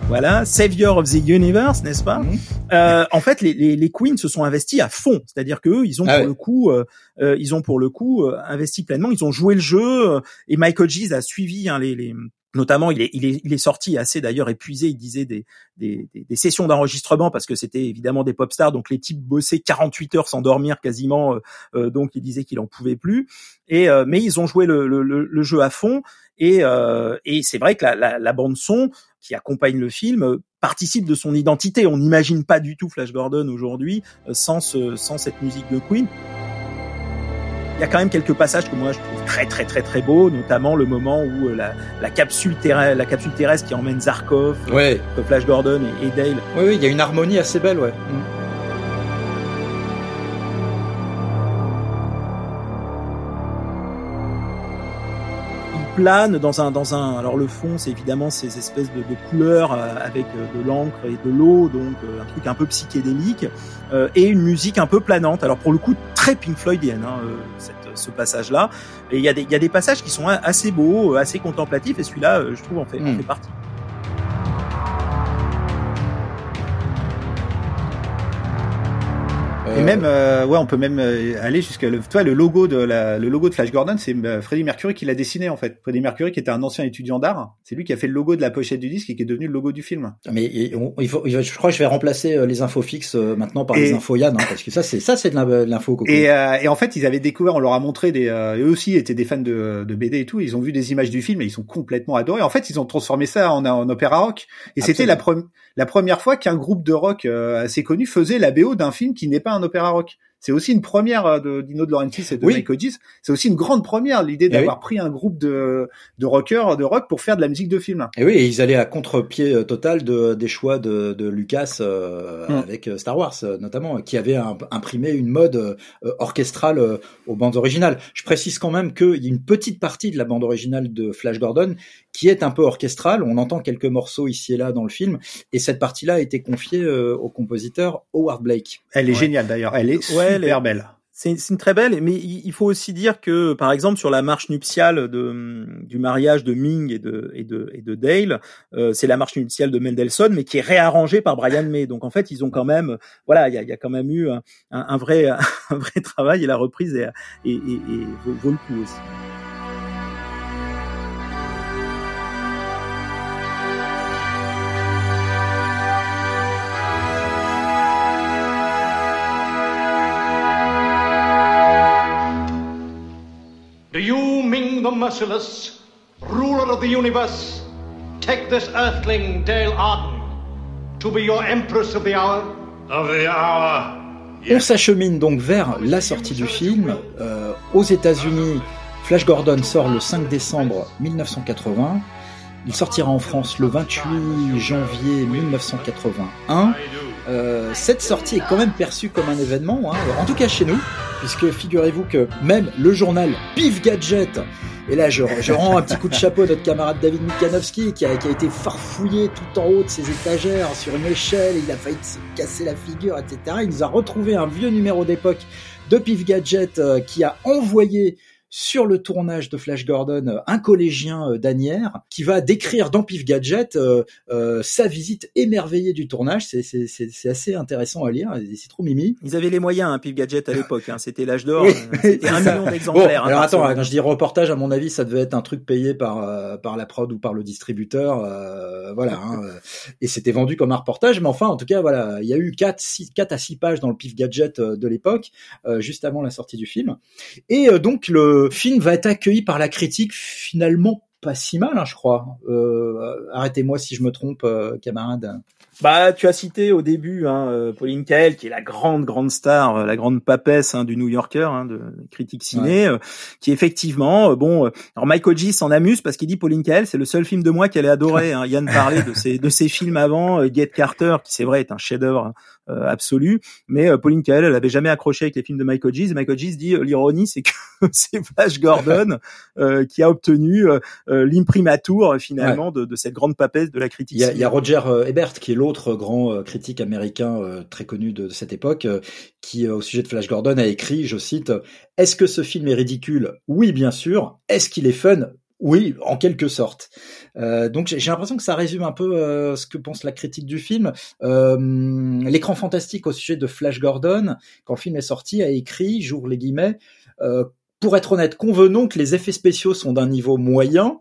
Voilà, Savior of the Universe, n'est-ce pas mhm. euh, En fait, les, les, les, Queens se sont investis à fond, c'est-à-dire que eux, ils ont ah pour le coup, euh, euh, ils ont pour le coup euh, investi pleinement. Ils ont joué le jeu et Michael G's a suivi hein, les, les notamment il est, il est, il est sorti assez d'ailleurs épuisé il disait des, des, des sessions d'enregistrement parce que c'était évidemment des pop stars donc les types bossaient 48 heures sans dormir quasiment euh, donc il disait qu'il en pouvait plus et mais ils ont joué le, le, le jeu à fond et, euh, et c'est vrai que la, la, la, bande son qui accompagne le film participe de son identité. On n'imagine pas du tout Flash Gordon aujourd'hui euh, sans, ce, sans cette musique de Queen. Il y a quand même quelques passages que moi je trouve très très très très beaux, notamment le moment où euh, la, la capsule terrestre, la capsule terrestre qui emmène Zarkov, ouais. Flash Gordon et, Dale. Oui, oui, il y a une harmonie assez belle, ouais. Mm. Plane dans un dans un alors le fond c'est évidemment ces espèces de, de couleurs euh, avec euh, de l'encre et de l'eau donc euh, un truc un peu psychédélique et une musique un peu planante. Alors pour le coup très Pink Floydienne hein, cette, ce passage là et il y a des il y a des passages qui sont assez beaux assez contemplatifs et celui-là je trouve en fait, en hmm. fait partie même, euh, ouais, on peut même euh, aller jusqu'à le, toi, le logo de la, le logo de Flash Gordon, c'est euh, Freddie Mercury qui l'a dessiné en fait. Freddie Mercury qui était un ancien étudiant d'art, c'est lui qui a fait le logo de la pochette du disque et qui est devenu le logo du film. Mais il faut, je crois que je vais remplacer les infos fixes maintenant par les infos Yann, hein, parce que ça c'est ça c'est de l'info. Et, et en fait, ils avaient découvert, on leur a montré des, eux aussi étaient des fans de, de BD et tout, ils ont vu des images du film et ils sont complètement adorés. En fait, ils ont transformé ça en, en opéra rock et c'était la, la première fois qu'un groupe de rock assez connu faisait la BO d'un film qui n'est pas un opéra rock. C'est aussi une première euh, de Dino De Laurentiis et de Mike Hodges. C'est aussi une grande première l'idée eh d'avoir pris un groupe de de rockers de rock pour faire de la musique de film. Et oui, ils allaient à contre-pied euh, total de des choix de, de Lucas euh, hum. avec Star Wars notamment, qui avait imprimé une mode orchestrale aux bandes originales. Je précise quand même qu'il y a une petite partie de la bande originale de Flash Gordon qui est un peu orchestrale. On entend quelques morceaux ici et là dans le film, et cette partie-là a été confiée au compositeur Howard Blake. Elle est géniale d'ailleurs. Elle est super belle. C'est une très belle, mais il faut aussi dire que, par exemple, sur la marche nuptiale de, du mariage de Ming et de, et de, et de Dale, euh, c'est la marche nuptiale de Mendelssohn, mais qui est réarrangée par Brian May. Donc en fait, ils ont quand même, voilà, il y a, y a, quand même eu un, un, vrai, [LAUGHS] un vrai travail et la reprise est, et vaut le coup aussi. Merciless, ruler of the universe, take this earthling, Dale Arden, to be your empress of the hour? Of the hour. On s'achemine donc vers la sortie du film. Euh, aux États-Unis, Flash Gordon sort le 5 décembre 1980. Il sortira en France le 28 janvier 1981. Euh, cette sortie est quand même perçue comme un événement, hein, en tout cas chez nous, puisque figurez-vous que même le journal Pif Gadget, et là je, rends un petit coup de chapeau à notre camarade David a, qui a, été farfouillé tout en haut de ses étagères sur une échelle, il a failli se casser la figure, etc. Il nous a retrouvé un vieux numéro d'époque de Pif Gadget euh, qui a envoyé sur le tournage de Flash Gordon un collégien d'Anières qui va décrire dans Pif Gadget sa visite émerveillée du tournage. C'est assez intéressant à lire, c'est trop mimi. Ils avaient les moyens, hein, Pif Gadget à [LAUGHS] l'époque, hein. c'était l'âge d'or, c'était un million d'exemplaires. Bon, alors attends, quand je dis reportage, à mon avis, ça devait être un truc payé par, par la prod ou par le distributeur, voilà. Hein, et c'était vendu comme un reportage, mais enfin, en tout cas, voilà, il y a eu 4, 6, 4 à 6 pages dans le Pif Gadget de l'époque, juste avant la sortie du film. Et donc le film va être accueilli par la critique finalement pas si mal, hein, je crois. Euh, arrêtez-moi si je me trompe, euh, camarade. Bah, tu as cité au début hein, euh, Pauline Kael, qui est la grande grande star, la grande papesse hein, du New Yorker, hein, de critique ciné, qui effectivement, bon, alors Michael G s'en amuse parce qu'il dit Pauline Kael, c'est le seul film de moi qu'elle ait adoré. Hein. Yann [LAUGHS] parlait de ses de ses films avant, Get Carter, qui c'est vrai est un chef-d'œuvre euh, absolue. Mais euh, Pauline Kael, elle avait jamais accroché avec les films de Michael Gies. Michael Gies dit euh, l'ironie, c'est que [LAUGHS] c'est Flash Gordon qui a obtenu l'imprimatur finalement de, de, cette grande papesse de la critique. Il y a, il y a Roger Ebert qui est grand critique américain très connu de, cette époque, qui au sujet de Flash Gordon a écrit, je cite, Est-ce que ce film est ridicule? Oui, bien sûr. Est-ce qu'il est fun? Oui, en quelque sorte. Euh, donc j'ai l'impression que ça résume un peu euh, ce que pense la critique du film. Euh, l'écran fantastique au sujet de Flash Gordon, quand le film est sorti, a écrit, j'ouvre les guillemets, pour être honnête, convenons que les effets spéciaux sont d'un niveau moyen.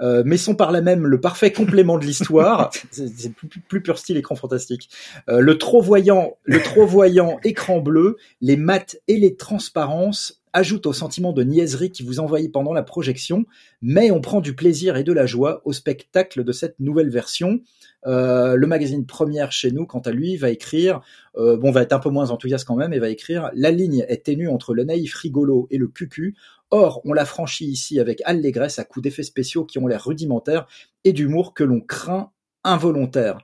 Mais sont par là même le parfait complément de l'histoire. [LAUGHS] c'est plus, plus, pur style écran fantastique. le trop voyant, le trop voyant écran bleu, les maths et les transparences ajoute au sentiment de niaiserie qui vous envahit pendant la projection, mais on prend du plaisir et de la joie au spectacle de cette nouvelle version. Euh, le magazine Première chez nous, quant à lui, va écrire, euh, bon, va être un peu moins enthousiaste quand même, et va écrire La ligne est ténue entre le naïf rigolo et le cucu. Or, on l'a franchi ici avec allégresse à coups d'effets spéciaux qui ont l'air rudimentaires et d'humour que l'on craint involontaire.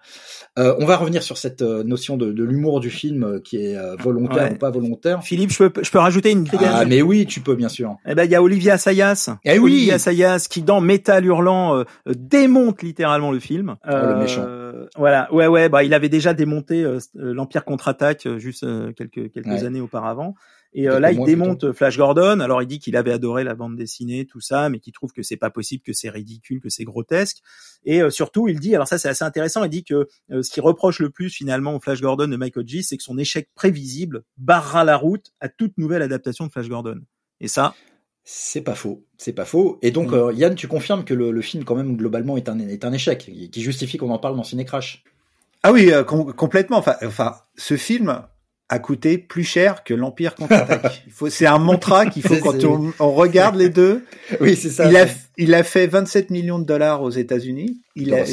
Euh, on va revenir sur cette euh, notion de, l'humour du film euh, qui est volontaire ou pas volontaire. Philippe, je peux, je peux rajouter une Ah mais oui, tu peux bien sûr. Eh ben il y a Olivia Sayas. Eh oui. Olivia Sayas qui dans Métal hurlant démonte littéralement le film. Oh, le méchant. Voilà, ouais ouais, bah il avait déjà démonté l'Empire contre-attaque juste quelques quelques années auparavant. Et là, il démonte Flash Gordon. Alors, il dit qu'il avait adoré la bande dessinée, tout ça, mais qu'il trouve que c'est pas possible, que c'est ridicule, que c'est grotesque. Et euh, surtout, il dit, alors ça c'est assez intéressant, il dit que euh, ce qui reproche le plus finalement au Flash Gordon de Michael G, c'est que son échec prévisible barrera la route à toute nouvelle adaptation de Flash Gordon. Et ça, c'est pas faux, c'est pas faux. Et donc, mm. euh, Yann, tu confirmes que le, film, quand même, globalement, est un, est un échec, qui justifie qu'on en parle dans Ciné Crash. Ah oui, complètement. Enfin, enfin, ce film, a coûté plus cher que l'Empire contre-attaque. [LAUGHS] c'est un mantra qu'il faut quand on, on, regarde les deux. [LAUGHS] Oui, c'est ça. Il a, il a fait 27 millions de dollars aux États-Unis. Il a,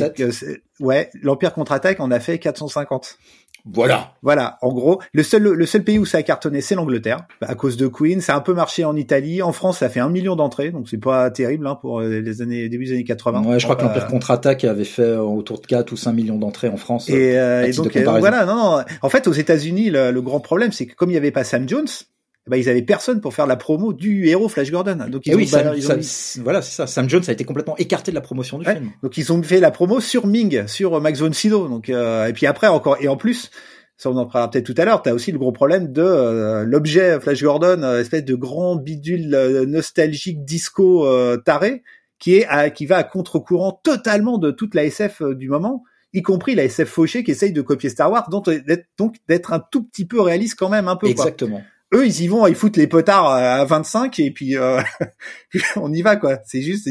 ouais, l'Empire contre-attaque en a fait 450. Voilà. Voilà. En gros, le seul, le seul pays où ça a cartonné, c'est l'Angleterre, à cause de Queen. Ça a un peu marché en Italie. En France, ça fait un million d'entrées, donc c'est pas terrible hein, pour euh, les années début des années 80. Ouais, je crois que l'Empire contre-attaque avait fait euh, autour de 4 ou 5 millions d'entrées en France. Et, euh, donc voilà, non, non. En fait, aux États-Unis, le, le, grand problème, c'est que comme il y avait pas Sam Jones, ben, ils avaient personne pour faire la promo du héros Flash Gordon. Donc ils eh ont, oui, voilà, c'est ça. Sam Jones a été complètement écarté de la promotion du film. Donc ils ont fait la promo sur Ming, sur Max von Sydow. Donc et puis après encore et en plus ça on en parlera peut-être tout à l'heure, tu as aussi le gros problème de euh, l'objet Flash Gordon, euh, espèce de grand bidule euh, nostalgique disco taré, qui est qui va à contre-courant totalement de toute la SF du moment, y compris la SF fauchée qui essaye de copier Star Wars, donc d'être un tout petit peu réaliste quand même un peu. Exactement eux ils y vont ils foutent les potards à 25 et puis, euh, [LAUGHS] on y va quoi. C'est juste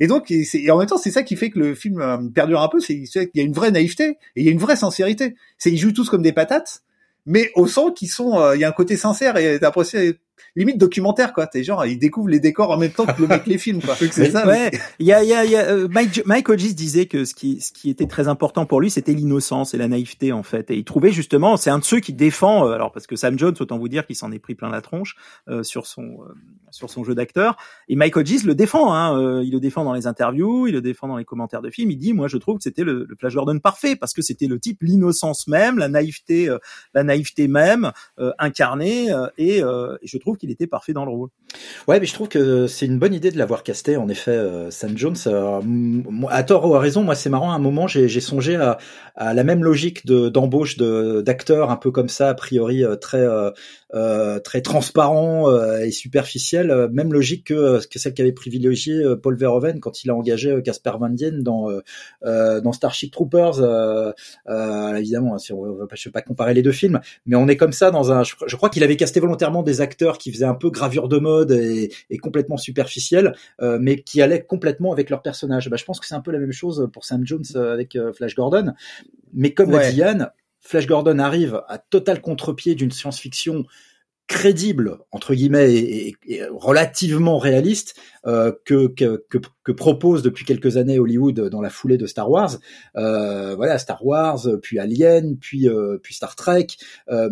et donc et, en même temps c'est ça qui fait que le film euh, perdure un peu c'est qu'il y a une vraie naïveté et il y a une vraie sincérité. C'est ils jouent tous comme des patates mais au son qu'ils sont euh, il y a un côté sincère et d'apprécier limite documentaire quoi. T'es genre ils découvrent les décors en même temps que le mec les films quoi. [LAUGHS] C'est ça ouais il y a il y a, y a euh, Mike Mike Hodges disait que ce qui ce qui était très important pour lui c'était l'innocence et la naïveté en fait. Et il trouvait justement c'est un de ceux qui défend euh, alors parce que Sam Jones autant vous dire qu'il s'en est pris plein la tronche euh, sur son sur son jeu d'acteur. Et Mike Hodges le défend hein, il le défend dans les interviews il le défend dans les commentaires de films. Il dit moi je trouve que c'était le, le Flash Gordon parfait parce que c'était le type l'innocence même la naïveté la naïveté même incarnée et, et je trouve trouve qu'il était parfait dans le rôle. Ouais, mais je trouve que c'est une bonne idée de l'avoir casté. En effet, euh, Sam Jones, euh, à tort ou à raison, moi c'est marrant. À un moment, j'ai songé à, à, la même logique de d'embauche de d'acteurs un peu comme ça, a priori euh, très euh, très transparent euh, et superficiel, euh, même logique que, que celle qu'avait privilégié Paul Verhoeven quand il a engagé Casper Van Dien dans dans Starship Troopers. évidemment, si on je vais pas comparer les deux films, mais on est comme ça dans un. Je, crois qu'il avait casté volontairement des acteurs qui faisaient un peu gravure de mode et, et complètement superficiel, mais qui allaient complètement avec leur personnage. Bah, je pense que c'est un peu la même chose pour Sam Jones avec Flash Gordon, mais comme l'a dit Yann, Flash Gordon arrive à total contre-pied d'une science-fiction crédible entre guillemets et, relativement réaliste euh, que, propose depuis quelques années Hollywood dans la foulée de Star Wars. Euh, voilà, Star Wars, puis Alien, puis euh, puis Star Trek. Euh,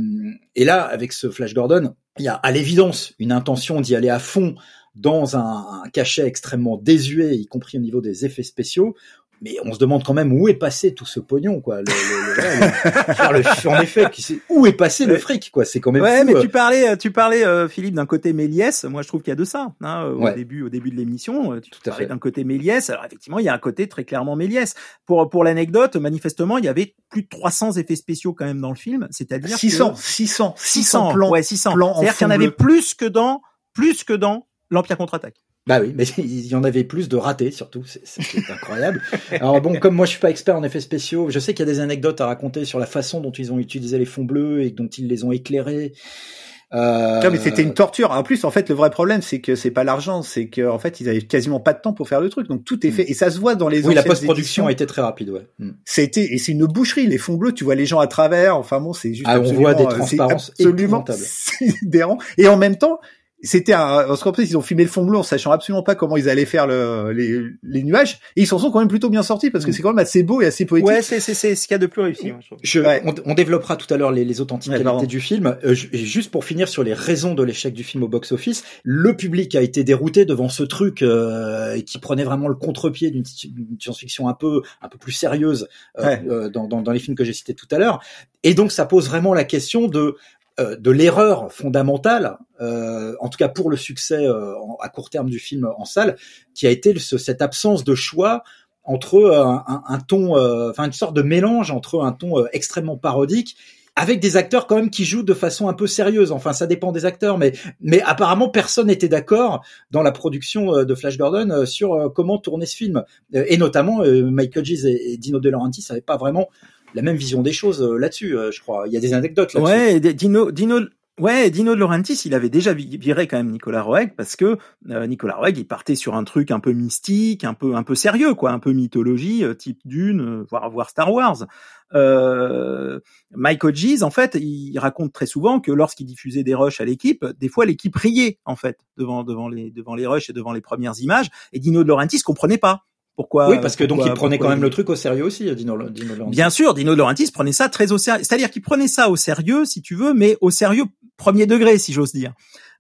et là, avec ce Flash Gordon, il y a à l'évidence une intention d'y aller à fond dans un, un, cachet extrêmement désuet, y compris au niveau des effets spéciaux mais on se demande quand même où est passé tout ce pognon quoi. Le, le, le, en effet où est passé le fric quoi. C'est quand même ouais mais euh. tu parlais tu parlais euh, Philippe d'un côté Méliès. Moi je trouve qu'il y a de ça hein, au début au début de l'émission euh, tu tout parlais d'un côté Méliès. Alors effectivement il y a un côté très clairement Méliès. Pour pour l'anecdote manifestement il y avait plus de 300 effets spéciaux quand même dans le film. C'est-à-dire 600 600 600 plans ouais 600 c'est-à-dire qu'il y en avait plus que dans plus que dans l'Empire contre-attaque bah oui, mais [LAUGHS] il y en avait plus de ratés surtout, c'est incroyable. Alors bon, comme moi je suis pas expert en effets spéciaux, je sais qu'il y a des anecdotes à raconter sur la façon dont ils ont utilisé les fonds bleus et dont ils les ont éclairés. Euh... Non, mais c'était une torture. En plus, en fait, le vrai problème, c'est que c'est pas l'argent, c'est que en fait, ils avaient quasiment pas de temps pour faire le truc. Donc tout est fait mm. et ça se voit dans les. Oui, la post-production a été très rapide, ouais. Mm. C'était et c'est une boucherie. Les fonds bleus, tu vois les gens à travers. Enfin bon, c'est juste. Ah, on voit des transparences absolument [LAUGHS] sidérant. Et en même temps, c'était un, qu'en plus ils ont filmé le fond bleu en sachant absolument pas comment ils allaient faire le, les, les nuages et ils s'en sont quand même plutôt bien sortis parce que mm. c'est quand même assez beau et assez poétique. Ouais, c'est c'est c'est ce qu'il y a de plus réussi. Je, on, développera tout à l'heure les, les authentiques qualités du film. Euh, juste pour finir sur les raisons de l'échec du film au box-office, le public a été dérouté devant ce truc euh, qui prenait vraiment le contre-pied d'une science-fiction un peu un peu plus sérieuse euh, euh, dans, dans, dans les films que j'ai cités tout à l'heure. Et donc ça pose vraiment la question de de l'erreur fondamentale, euh, en tout cas pour le succès euh, à court terme du film en salle, qui a été cette absence de choix entre un, ton, enfin une sorte de mélange entre un ton extrêmement parodique avec des acteurs quand même qui jouent de façon un peu sérieuse. Enfin, ça dépend des acteurs, mais mais apparemment personne n'était d'accord dans la production de Flash Gordon sur comment tourner ce film, et notamment Michael Hodges et Dino De Laurentiis savaient pas vraiment la même vision des choses euh, là-dessus, euh, je crois. Il y a des anecdotes là-dessus. Ouais, Dino, Dino, Ouais, Dino De Laurentiis, il avait déjà viré quand même Nicolas Roeg parce que euh, Nicolas Roeg, il partait sur un truc un peu mystique, un peu un peu sérieux, quoi, un peu mythologie, type Dune, voire voire Star Wars. Mike Hodges, en fait, il raconte très souvent que lorsqu'il diffusait des rushs à l'équipe, des fois l'équipe riait en fait devant devant les devant les rushs et devant les premières images, et Dino De Laurentiis comprenait pas. Pourquoi Oui, parce que donc il prenait quand même le truc au sérieux aussi, Dino, Dino Bien sûr, Dino Laurentiis prenait ça très au sérieux. C'est-à-dire qu'il prenait ça au sérieux, si tu veux, mais au sérieux premier degré, si j'ose dire.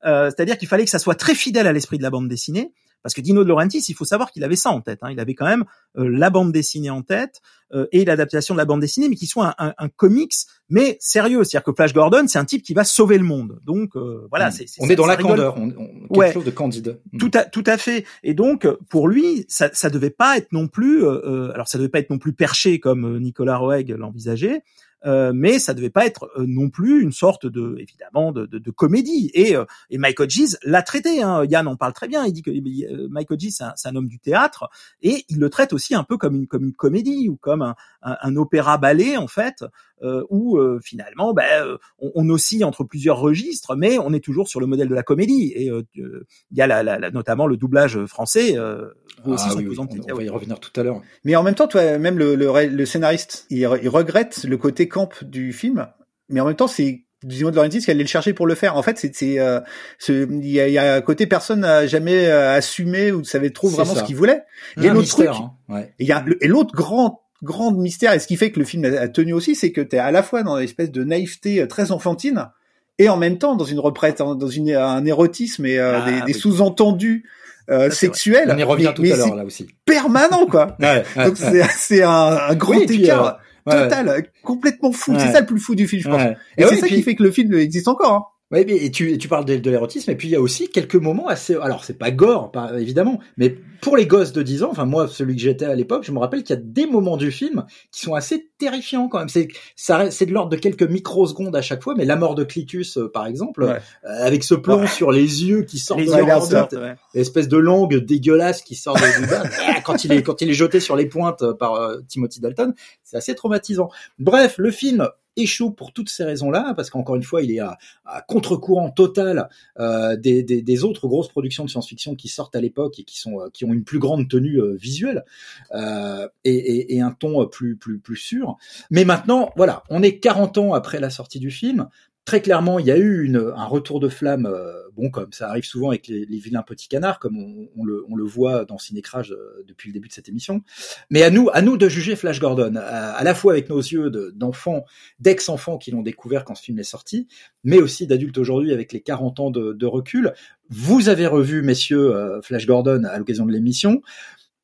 Euh, c'est-à-dire qu'il fallait que ça soit très fidèle à l'esprit de la bande dessinée. Parce que Dino De Laurentiis, il faut savoir qu'il avait ça en tête. Hein. Il avait quand même euh, la bande dessinée en tête euh, et l'adaptation de la bande dessinée, mais qui soit un, un, un comics, mais sérieux. C'est-à-dire que Flash Gordon, c'est un type qui va sauver le monde. Donc euh, voilà, hmm. c'est, on est dans la candeur, on, on, quelque chose de candide. Hmm. Tout à tout à fait. Et donc pour lui, ça ça devait pas être non plus, alors ça devait pas être non plus perché comme Nicolas Roeg l'envisageait. Euh, mais ça devait pas être euh, non plus une sorte de, évidemment, de, de, de comédie. Et, euh, et Mike Hodges l'a traité. Hein. Yann en parle très bien. Il dit que Mike Hodges c'est un, un, homme du théâtre et il le traite aussi un peu comme une comme une comédie ou comme un, un, un opéra ballet en fait, où finalement, ben, on, on, oscille entre plusieurs registres, mais on est toujours sur le modèle de la comédie. Et il y a la, la, notamment le doublage français. aussi ah, oui, oui. On, va y revenir tout à l'heure. Mais en même temps, toi, même le, le, le scénariste, il, il regrette le côté camp du film, mais en même temps, c'est Dino de Laurentiis qui allait le chercher pour le faire. En fait, c'est euh, il y a, y a un côté personne n'a jamais euh, assumé ou savait trop vraiment ce qu'il voulait. Il y a l'autre truc. Hein. Ouais. Et y a et l'autre grand grand mystère et ce qui fait que le film a, tenu aussi, c'est que tu es à la fois dans une espèce de naïveté euh, très enfantine et en même temps dans une reprête, dans une un érotisme et euh, ah, des, des sous-entendus euh, sexuels. On y revient tout à l'heure là aussi. Permanent quoi. [LAUGHS] ouais, Donc c'est un, un gros écart total, complètement fou. C'est ça le plus fou du film, je pense. Et, c'est ça qui fait que le film existe encore. Hein. Oui, et tu, tu parles de, de l'érotisme, et puis il y a aussi quelques moments assez. Alors, c'est pas gore, pas, évidemment, mais pour les gosses de 10 ans, enfin, moi, celui que j'étais à l'époque, je me rappelle qu'il y a des moments du film qui sont assez terrifiants quand même. C'est, ça, c'est de l'ordre de quelques microsecondes à chaque fois, mais la mort de Clitus, euh, par exemple, euh, avec ce plan sur les yeux qui sortent de leur l'espèce de langue dégueulasse qui sort de bas, [LAUGHS] quand il est, quand il est jeté sur les pointes euh, par Timothy Dalton, c'est assez traumatisant. Bref, le film échoue pour toutes ces raisons-là, parce qu'encore une fois, il est à, contre-courant total euh, des, des, des, autres grosses productions de science-fiction qui sortent à l'époque et qui sont euh, qui ont une plus grande tenue euh, visuelle euh, et, et, et, un ton plus plus plus sûr. Mais maintenant, voilà, on est 40 ans après la sortie du film très clairement, il y a eu une, un retour de flamme, euh, bon, comme ça arrive souvent avec les, vilains petits canards, comme on, le, on, le, voit dans Cinécrage euh, depuis le début de cette émission. Mais à nous, à nous de juger Flash Gordon, à, la fois avec nos yeux d'enfants, d'ex-enfants qui l'ont découvert quand ce film est sorti, mais aussi d'adultes aujourd'hui avec les 40 ans de, de, recul. Vous avez revu, messieurs, euh, Flash Gordon à l'occasion de l'émission.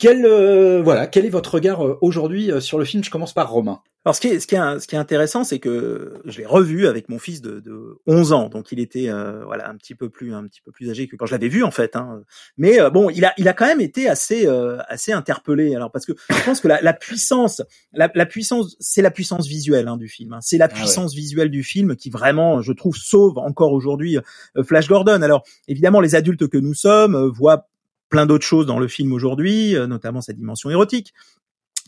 Quel, voilà, quel est votre regard aujourd'hui sur le film? Je commence par Romain. Alors ce qui est, ce qui est, ce qui est intéressant, c'est que je l'ai revu avec mon fils de, de 11 ans, donc il était euh, voilà un petit peu plus un petit peu plus âgé que quand je l'avais vu en fait. Hein. Mais euh, bon, il a il a quand même été assez euh, assez interpellé. Alors parce que je pense que la, la puissance la, la puissance c'est la puissance visuelle hein, du film. Hein. C'est la puissance ah ouais. visuelle du film qui vraiment je trouve sauve encore aujourd'hui Flash Gordon. Alors évidemment les adultes que nous sommes voient plein d'autres choses dans le film aujourd'hui, notamment sa dimension érotique.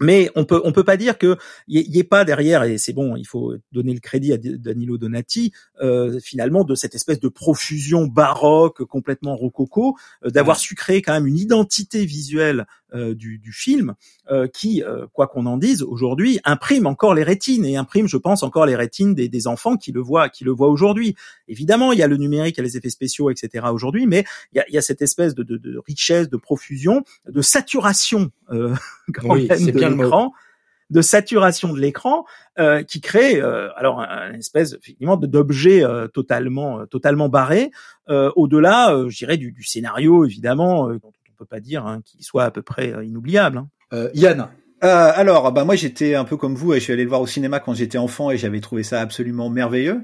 Mais on peut on peut pas dire que il y, ait pas derrière et c'est bon il faut donner le crédit à Danilo Donati euh, finalement de cette espèce de profusion baroque complètement rococo euh, d'avoir su créer quand même une identité visuelle euh, du, du, film euh, qui euh, quoi qu'on en dise aujourd'hui imprime encore les rétines et imprime je pense encore les rétines des, des enfants qui le voient qui le voient aujourd'hui. Évidemment il y a le numérique il y a les effets spéciaux etc aujourd'hui mais il y a, il y a cette espèce de, de, de, richesse de profusion de saturation [LAUGHS] quand oui, même de l'écran de saturation de l'écran euh, qui crée euh, alors une espèce effectivement d'objet euh, totalement totalement barré au-delà je dirais du, du, scénario évidemment dont on peut pas dire hein, qu'il soit à peu près inoubliable hein. Yann euh, alors, bah moi j'étais un peu comme vous, et je suis allé le voir au cinéma quand j'étais enfant et j'avais trouvé ça absolument merveilleux.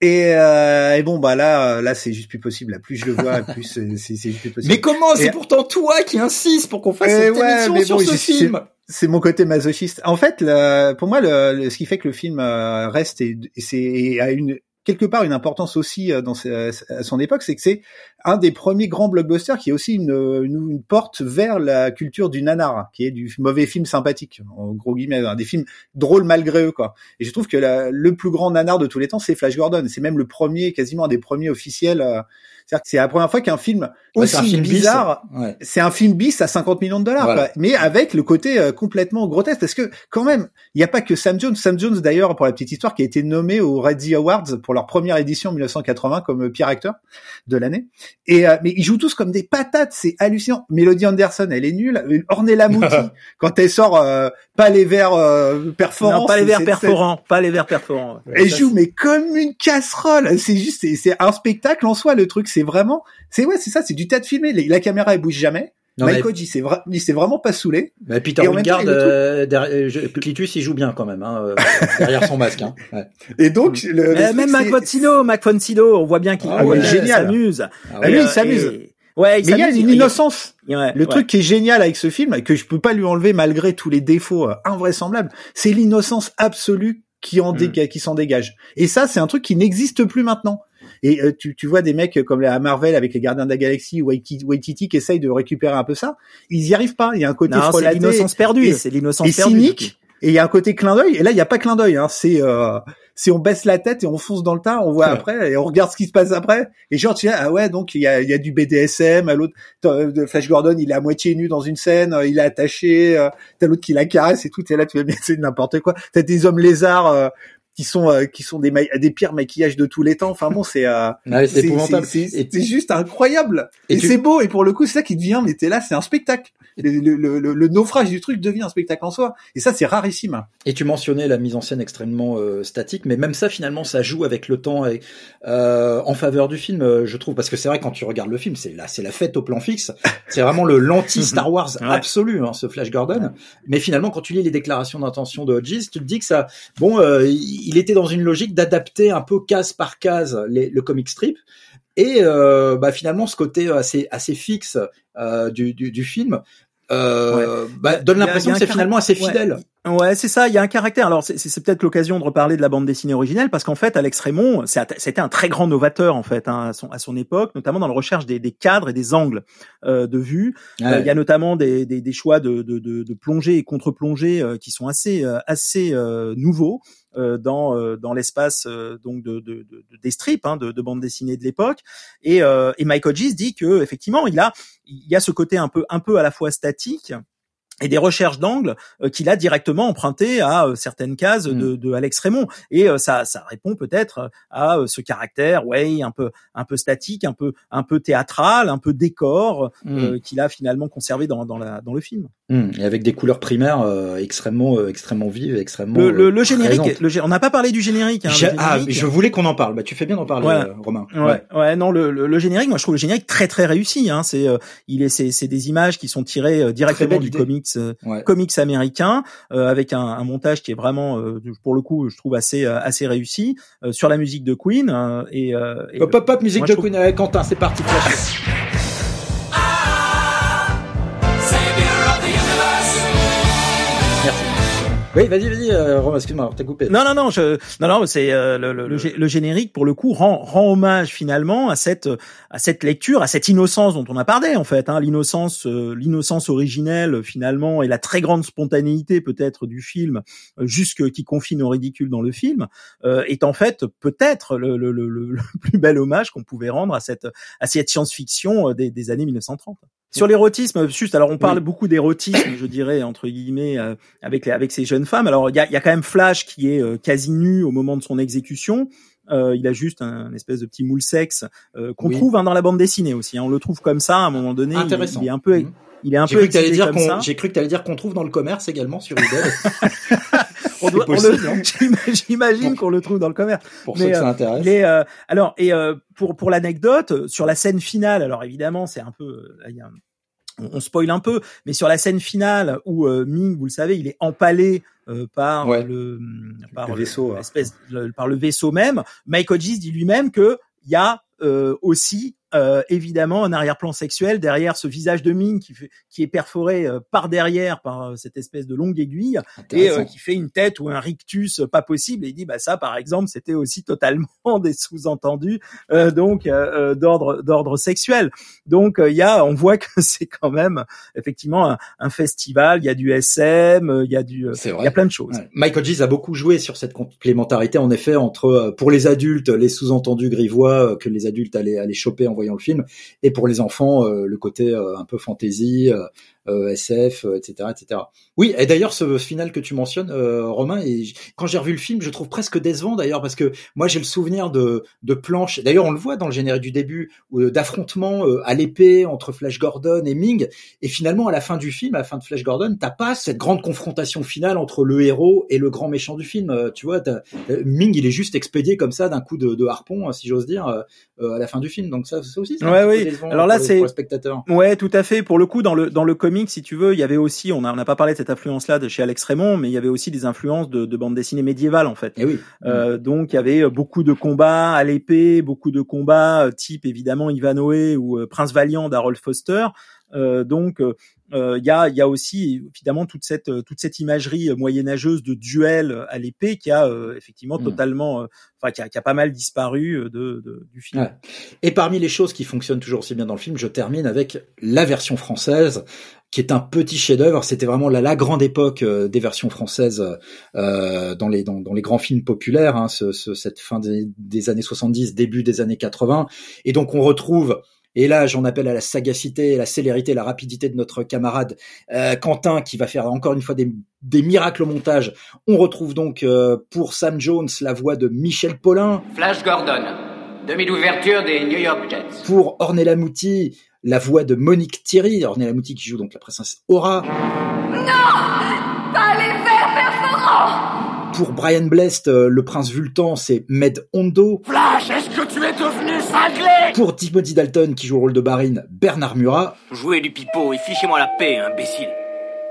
Et, euh, et, bon bah là là c'est juste plus possible là plus je le vois [LAUGHS] plus c'est c'est juste plus possible. Mais comment c'est pourtant toi qui insiste pour qu'on fasse cette ouais, émission sur bon, ce film c'est mon côté masochiste. En fait, le, pour moi, le, ce qui fait que le film euh, reste et, et c'est à une quelque part une importance aussi euh, dans à son époque, c'est que c'est un des premiers grands blockbusters qui est aussi une, porte vers la culture du nanar, qui est du mauvais film sympathique, en gros guillemets, des films drôles malgré eux, quoi. Et je trouve que le plus grand nanar de tous les temps, c'est Flash Gordon. C'est même le premier, quasiment un des premiers officiels. Euh, c'est-à-dire que c'est la première fois qu'un film aussi un film bizarre, ouais. c'est un film bis à 50 millions de dollars, voilà. mais avec le côté euh, complètement grotesque. Parce que quand même, il n'y a pas que Sam Jones. Sam Jones, d'ailleurs, pour la petite histoire, qui a été nommé aux Razzie Awards pour leur première édition en 1980 comme pire acteur de l'année. Et euh, mais ils jouent tous comme des patates, c'est hallucinant. Melody Anderson, elle est nulle. Ornella [LAUGHS] Muti, quand elle sort euh, pas les verres euh, perforants, non, pas les verres perforants, pas les verres perforants. Elle joue mais comme une casserole. C'est juste, c'est un spectacle en soi le truc. C'est vraiment, c'est ouais, c'est ça, c'est du tas de filmé. La caméra elle bouge jamais. Non, Mike mais... il s'est vra... vraiment pas saulé. Mais Peter Wingard, euh, derrière, Clitus, il joue bien quand même, hein, euh, derrière son masque. Hein. Ouais. [LAUGHS] Et donc, le, le même Mac Mac on voit bien qu'il ah, ouais, s'amuse. Ah, ouais. Lui, il s'amuse. Et... Ouais, il mais il y a une innocence. Ouais, le ouais. truc qui est génial avec ce film, que je peux pas lui enlever malgré tous les défauts euh, invraisemblables, c'est l'innocence absolue qui en mm. qui s'en dégage. Et ça, c'est un truc qui n'existe plus maintenant. Et euh, tu, tu vois des mecs comme la Marvel avec les Gardiens de la Galaxie ou Waititi qui essayent de récupérer un peu ça. Ils y arrivent pas. Il y a un côté non, c'est l'innocence perdue. C'est l'innocence perdue. cynique. Et il y a un côté clin d'œil. Et là, il y a pas clin d'œil. Hein. C'est euh, si on baisse la tête et on fonce dans le tas, on voit ouais. après et on regarde ce qui se passe après. Et genre, tu vois, ah ouais, donc il y a, y a du BDSM. À l'autre, de Flash Gordon, il est à moitié nu dans une scène, euh, il est attaché. Euh, T'as l'autre qui la caresse et tout. Et là, tu vas c'est n'importe quoi. T'as des hommes lézards. Euh, qui sont euh, qui sont des des pires maquillages de tous les temps. Enfin bon, c'est euh, [LAUGHS] ouais, c'est épouvantable. C'est juste incroyable. Et, et tu... c'est beau. Et pour le coup, c'est ça qui devient. Mais t'es là, c'est un spectacle. Le, le, le, le, naufrage du truc devient un spectacle en soi. Et ça, c'est rarissime. Et tu mentionnais la mise en scène extrêmement euh, statique, mais même ça, finalement, ça joue avec le temps et, euh, en faveur du film, euh, je trouve, parce que c'est vrai quand tu regardes le film, c'est là, c'est la fête au plan fixe. C'est vraiment le l'anti [LAUGHS] Star Wars ouais. absolu, hein, ce Flash Gordon. Mais finalement, quand tu lis les déclarations d'intention de Hodges, tu te dis que ça, bon, euh, il était dans une logique d'adapter un peu case par case les, le comic strip. Et euh, bah, finalement, ce côté assez assez fixe euh, du, du, du, film euh, bah, donne l'impression que c'est finalement assez fidèle. Ouais, c'est ça. Il y a un caractère. Alors, c'est peut-être l'occasion de reparler de la bande dessinée originelle, parce qu'en fait, Alex Raymond, c'était un très grand novateur en fait hein, à, son, à, son, époque, notamment dans la recherche des, des cadres et des angles euh, de vue. Euh, il y a notamment des, des, des choix de, de, de, de plongée et contre-plongée euh, qui sont assez assez nouveaux. dans dans l'espace donc de, de, de, des strips hein, de, de bande dessinée de l'époque et, et Mike Hodges dit que effectivement il a il y a ce côté un peu un peu à la fois statique et des recherches d'angle euh, qu'il a directement emprunté à euh, certaines cases de, mm. de, Alex Raymond. Et euh, ça ça répond peut-être à ce caractère ouais un peu un peu statique un peu un peu théâtral un peu décor mm. qu'il a finalement conservé dans dans la dans le film. Mm. et avec des couleurs primaires extrêmement extrêmement vives extrêmement le, le, générique on n'a pas parlé du générique, hein, ah je voulais qu'on en parle. Bah tu fais bien d'en parler Romain. Ouais, ouais, non le, le, générique moi je trouve le générique très très réussi hein. C'est il est c'est des images qui sont tirées directement du comic comics, américains euh, avec un, un, montage qui est vraiment, euh, pour le coup, je trouve assez euh, assez réussi sur la musique de Queen et, et pop pop musique de Queen. avec Quentin, c'est parti. Oui, vas-y, vas-y, euh, Romain, excuse-moi, t'as coupé. Non, non, non, je, non, non, c'est euh, le, le, le, générique pour le coup rend, rend hommage finalement à cette à cette lecture, à cette innocence dont on a parlé en fait, hein, l'innocence, euh, l'innocence originelle finalement et la très grande spontanéité peut-être du film, euh, jusque qui confine au ridicule dans le film, est en fait peut-être le, le, le, plus bel hommage qu'on pouvait rendre à cette à cette science-fiction des, des années 1930. Sur l'érotisme, juste, alors on parle beaucoup d'érotisme, je dirais entre guillemets, euh, avec les, avec ces jeunes femmes. Alors il y a, y a, quand même Flash qui est euh, quasi nu au moment de son exécution. Euh, il a juste un, espèce de petit moule sexe qu'on trouve hein, dans la bande dessinée aussi. Hein. On le trouve comme ça à un moment donné. Intéressant. Il, est un peu, mmh. Il est un peu. dire qu'on, j'ai cru que tu allais dire qu'on trouve dans le commerce également sur eBay. [LAUGHS] on doit, [LAUGHS] j'imagine qu'on le trouve dans le commerce. Pour ceux que ça intéresse. Euh, alors et pour pour l'anecdote sur la scène finale, alors évidemment c'est un peu, il y a on, spoil un peu, mais sur la scène finale où euh, Ming, vous le savez, il est empalé euh, par le par le vaisseau, par le vaisseau même. Mike Hodges dit lui-même que il y a euh, aussi euh, évidemment un arrière-plan sexuel derrière ce visage de Ming qui, fait, qui est perforé euh, par derrière par euh, cette espèce de longue aiguille et qui fait une tête ou un rictus pas possible. Et il dit bah ça par exemple c'était aussi totalement [LAUGHS] des sous-entendus donc d'ordre d'ordre sexuel. Donc il y a on voit que [LAUGHS] c'est quand même effectivement un, festival. Il y a du SM il y a du il y a plein de choses. Michael Gies a beaucoup joué sur cette complémentarité en effet entre pour les adultes les sous-entendus grivois que les adultes allaient aller choper en voyant le film, et pour les enfants, euh, le côté euh, un peu fantasy, euh, SF, etc., etc. Oui, et d'ailleurs ce final que tu mentionnes, euh, Romain, et quand j'ai revu le film, je trouve presque décevant d'ailleurs parce que moi j'ai le souvenir de, de planches. D'ailleurs, on le voit dans le générique du début, euh, d'affrontements à l'épée entre Flash Gordon et Ming, et finalement à la fin du film, à la fin de Flash Gordon, t'as pas cette grande confrontation finale entre le héros et le grand méchant du film. tu vois, Ming, il est juste expédié comme ça d'un coup de, de, harpon, si j'ose dire, à la fin du film. Donc ça, ça aussi, c'est ouais, oui. Alors là, c'est ouais, tout à fait. Pour le coup, dans le dans le comics, si tu veux, il y avait aussi, on n'a on a pas parlé de cette influence-là de chez Alex Raymond, mais il y avait aussi des influences de, de bande dessinée médiévale en fait. Et eh oui. Euh, donc il y avait beaucoup de combats à l'épée, beaucoup de combats euh, type évidemment Ivanhoe ou euh, Prince Valiant d'Harold Foster. Euh, donc il y, a, y a aussi évidemment toute cette toute cette imagerie moyenâgeuse de duel à l'épée qui a effectivement mm. totalement enfin qui a, qui a, pas mal disparu de, de du film. Et parmi les choses qui fonctionnent toujours aussi bien dans le film, je termine avec la version française qui est un petit chef-d'œuvre. C'était vraiment la, la, grande époque euh, des versions françaises euh, dans, les, dans, dans, les grands films populaires, hein, ce, ce, cette fin des, des, années 70, début des années 80. Et donc on retrouve et là, j'en appelle à la sagacité, la célérité, la rapidité de notre camarade euh, Quentin, qui va faire encore une fois des, des miracles au montage. On retrouve donc euh, pour Sam Jones la voix de Michel Paulin. Flash Gordon, demi-d'ouverture des New York Jets. Pour Ornella Mouti, la voix de Monique Thierry, Ornella Mouti qui joue donc la princesse Aura. Non Pas les verres perforants Pour Brian Blest, euh, le prince Vultan, c'est Med Hondo. Flash, est-ce que tu es devenu cinglé? Pour Timothy Dalton, qui joue le rôle de Barine, Bernard Murat. Jouez du pipeau et fichez-moi la paix, imbécile.